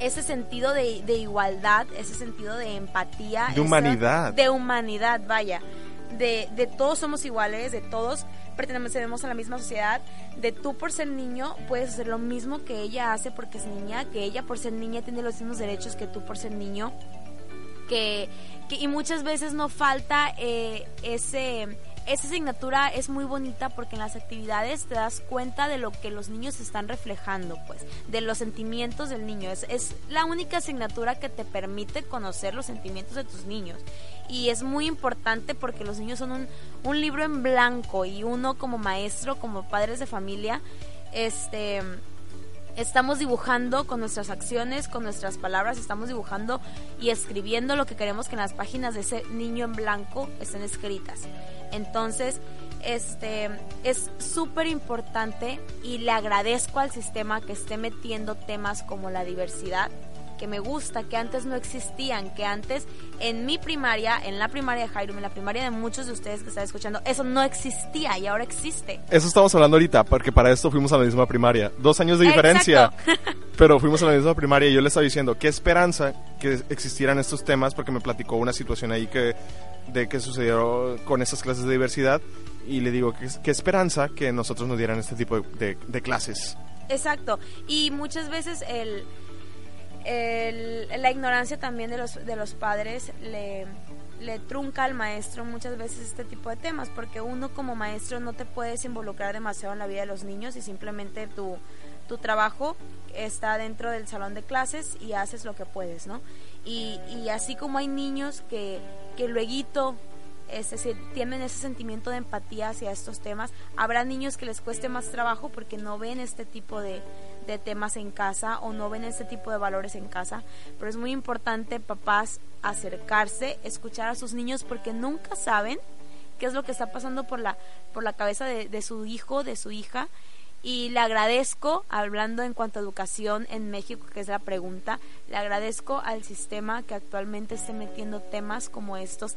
Speaker 2: ese sentido de, de igualdad, ese sentido de empatía.
Speaker 1: De
Speaker 2: esa-
Speaker 1: humanidad.
Speaker 2: De humanidad, vaya. De, de todos somos iguales, de todos pertenecemos a la misma sociedad, de tú por ser niño puedes hacer lo mismo que ella hace porque es niña, que ella por ser niña tiene los mismos derechos que tú por ser niño, que, que- y muchas veces no falta eh, ese esa asignatura es muy bonita porque en las actividades te das cuenta de lo que los niños están reflejando, pues, de los sentimientos del niño. Es, es la única asignatura que te permite conocer los sentimientos de tus niños. Y es muy importante porque los niños son un, un libro en blanco y uno como maestro, como padres de familia, este estamos dibujando con nuestras acciones, con nuestras palabras, estamos dibujando y escribiendo lo que queremos que en las páginas de ese niño en blanco estén escritas. Entonces, este es súper importante y le agradezco al sistema que esté metiendo temas como la diversidad, que me gusta, que antes no existían, que antes en mi primaria, en la primaria de Jairo, en la primaria de muchos de ustedes que están escuchando, eso no existía y ahora existe.
Speaker 1: Eso estamos hablando ahorita, porque para esto fuimos a la misma primaria. Dos años de diferencia. Pero fuimos a la misma primaria y yo le estaba diciendo, qué esperanza que existieran estos temas, porque me platicó una situación ahí que, de que sucedió con esas clases de diversidad. Y le digo, qué, esperanza que nosotros nos dieran este tipo de clases.
Speaker 2: Exacto. Y muchas veces el, el- la ignorancia también de los, de los padres le, le trunca al maestro muchas veces este tipo de temas, porque uno como maestro no te puedes involucrar demasiado en la vida de los niños y simplemente tu, tu trabajo está dentro del salón de clases y haces lo que puedes, ¿no? Y, y así como hay niños que, que luego es decir, tienen ese sentimiento de empatía hacia estos temas. Habrá niños que les cueste más trabajo porque no ven este tipo de, de temas en casa o no ven este tipo de valores en casa. Pero es muy importante, papás, acercarse, escuchar a sus niños porque nunca saben qué es lo que está pasando por la, por la cabeza de, de su hijo, de su hija. Y le agradezco, hablando en cuanto a educación en México, que es la pregunta, le agradezco al sistema que actualmente esté metiendo temas como estos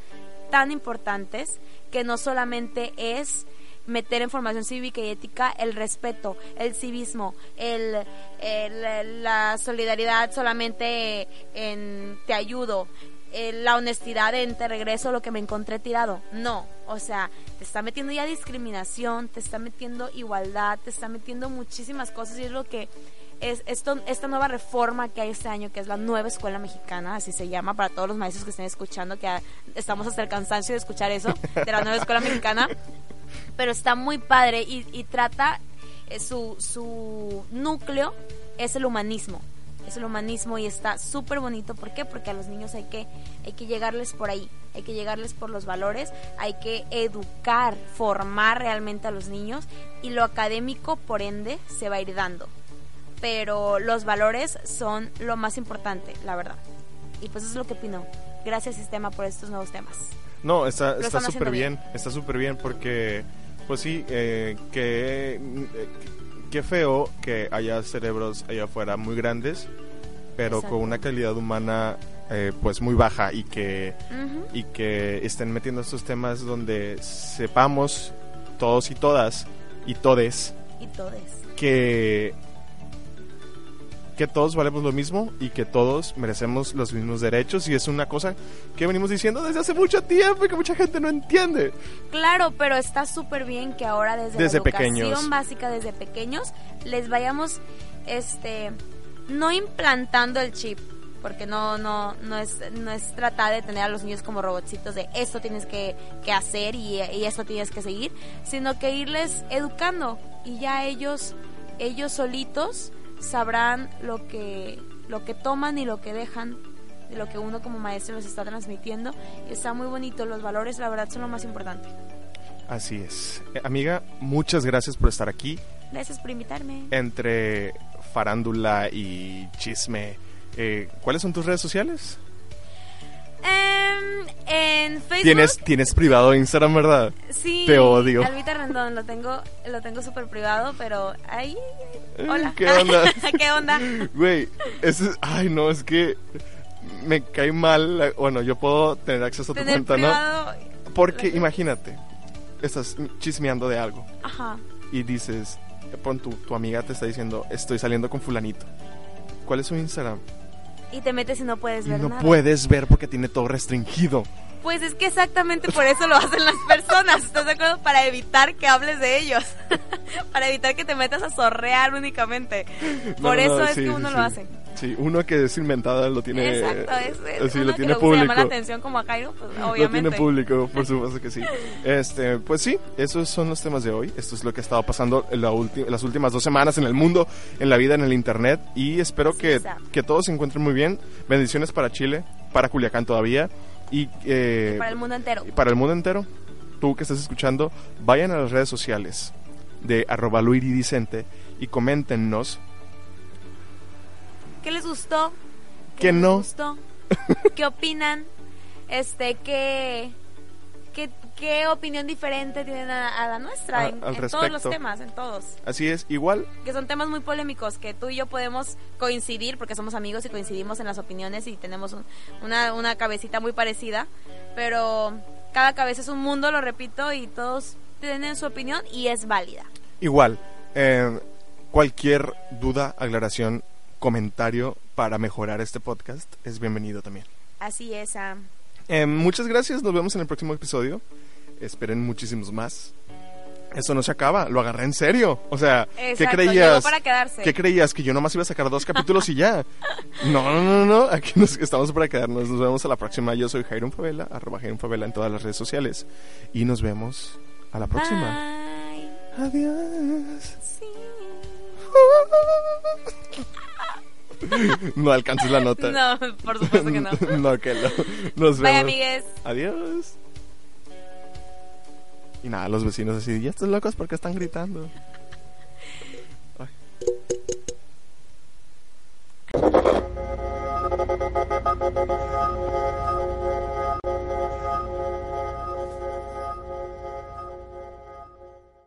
Speaker 2: tan importantes, que no solamente es meter en formación cívica y ética el respeto, el civismo, el, la solidaridad solamente en te ayudo, el- la honestidad en te regreso lo que me encontré tirado. No, o sea, te está metiendo ya discriminación, te está metiendo igualdad, te está metiendo muchísimas cosas y es lo que es esto, esta nueva reforma que hay este año, que es la nueva escuela mexicana, así se llama, para todos los maestros que estén escuchando, que estamos hasta el cansancio de escuchar eso, de la nueva escuela mexicana, pero está muy padre y, y trata, eh, su, su núcleo es el humanismo, es el humanismo y está súper bonito, ¿por qué? Porque a los niños hay que, hay que llegarles por ahí, hay que llegarles por los valores, hay que educar, formar realmente a los niños y lo académico, por ende, se va a ir dando pero los valores son lo más importante, la verdad. Y pues eso es lo que opino. Gracias sistema por estos nuevos temas.
Speaker 1: No, está
Speaker 2: Lo
Speaker 1: está súper
Speaker 2: haciendo
Speaker 1: bien, está súper bien porque, pues sí, eh, que, eh, qué feo que haya cerebros allá afuera muy grandes, pero
Speaker 2: Exacto.
Speaker 1: con una calidad humana eh, pues muy baja y que, y que estén metiendo estos temas donde sepamos todos y todas y todes
Speaker 2: Y todos.
Speaker 1: que que todos valemos lo mismo y que todos merecemos los mismos derechos y es una cosa que venimos diciendo desde hace mucho tiempo y que mucha gente no entiende.
Speaker 2: Claro, pero está súper bien que ahora desde,
Speaker 1: Desde
Speaker 2: la educación
Speaker 1: pequeños.
Speaker 2: básica, desde pequeños, les vayamos, este, no implantando el chip, porque no, no, no es, no es tratar de tener a los niños como robotcitos de esto tienes que, que hacer y, y esto tienes que seguir, sino que irles educando y ya ellos, ellos solitos sabrán lo que, lo que toman y lo que dejan de lo que uno como maestro les está transmitiendo. Y está muy bonito, los valores la verdad son lo más importante.
Speaker 1: Así es. Eh, amiga, muchas gracias por estar aquí
Speaker 2: Gracias por invitarme.
Speaker 1: entre farándula y chisme. Eh, ¿Cuáles son tus redes sociales?
Speaker 2: Em, en Facebook.
Speaker 1: Tienes, tienes privado Instagram, ¿verdad?
Speaker 2: Sí.
Speaker 1: Te odio.
Speaker 2: Albita Rendón, lo tengo, lo tengo súper privado, pero ahí. Hola.
Speaker 1: ¿Qué onda?
Speaker 2: ¿Qué onda?
Speaker 1: Güey, es- Ay, no, es que me cae mal. Bueno, yo puedo tener acceso a tu cuenta,
Speaker 2: privado.
Speaker 1: ¿no? Porque imagínate, estás chismeando de algo
Speaker 2: Ajá.
Speaker 1: y dices, pon tu, tu amiga te está diciendo, estoy saliendo con fulanito. ¿Cuál es su Instagram?
Speaker 2: Y te metes y no puedes
Speaker 1: Y
Speaker 2: ver
Speaker 1: no
Speaker 2: nada.
Speaker 1: puedes ver porque tiene todo restringido.
Speaker 2: Pues es que exactamente por eso lo hacen las personas, ¿estás de acuerdo? Para evitar que hables de ellos. Para evitar que te metas a zorrear únicamente.
Speaker 1: No,
Speaker 2: Por
Speaker 1: no,
Speaker 2: eso
Speaker 1: no,
Speaker 2: es
Speaker 1: sí,
Speaker 2: que uno
Speaker 1: sí.
Speaker 2: lo hace.
Speaker 1: Sí, uno que es inventada lo tiene.
Speaker 2: Exacto, es, es
Speaker 1: sí,
Speaker 2: uno
Speaker 1: lo
Speaker 2: que
Speaker 1: tiene
Speaker 2: gusta
Speaker 1: público.
Speaker 2: llamar la atención como a Cairo, pues
Speaker 1: Lo
Speaker 2: obviamente.
Speaker 1: tiene público, por supuesto que sí. Este, pues sí, esos son los temas de hoy. Esto es lo que ha estado pasando en la las últimas dos semanas en el mundo, en la vida, en el internet. Y espero que, que todos se encuentren muy bien. Bendiciones para Chile, para Culiacán todavía. Y eh,
Speaker 2: Para el mundo entero.
Speaker 1: y para el mundo entero. Tú que estás escuchando, vayan a las redes sociales de arroba luiridicente y coméntenos
Speaker 2: ¿Qué les gustó?
Speaker 1: Que
Speaker 2: les
Speaker 1: no.
Speaker 2: gustó? ¿Qué opinan? Este, ¿qué, qué, qué opinión diferente tienen a, a la nuestra
Speaker 1: A-
Speaker 2: en, todos los temas, en todos?
Speaker 1: Así es, igual
Speaker 2: Que son temas muy polémicos que tú y yo podemos coincidir porque somos amigos y coincidimos en las opiniones y tenemos un- una, una cabecita muy parecida, pero cada cabeza es un mundo, lo repito, y todos tienen su opinión y es válida.
Speaker 1: Igual, eh, cualquier duda, aclaración, comentario para mejorar este podcast es bienvenido también.
Speaker 2: Así es, Sam.
Speaker 1: Eh, muchas gracias, nos vemos en el próximo episodio. Esperen muchísimos más. Esto no se acaba, lo agarré en serio. O sea, ¿qué creías?
Speaker 2: llegó para quedarse.
Speaker 1: ¿Qué creías? ¿Que yo nomás iba a sacar dos capítulos y ya? No, no, no, no. Aquí nos, estamos para quedarnos. Nos vemos a la próxima. Yo soy Jairon Favela, arroba Jairon Favela en todas las redes sociales. Y nos vemos a la próxima.
Speaker 2: Bye.
Speaker 1: Adiós.
Speaker 2: Sí.
Speaker 1: No alcanzas la nota.
Speaker 2: No, por supuesto que no.
Speaker 1: no, que no. Nos vemos. Adiós. Y nada, los vecinos así, ¿ya estos locos por qué están gritando? Ay.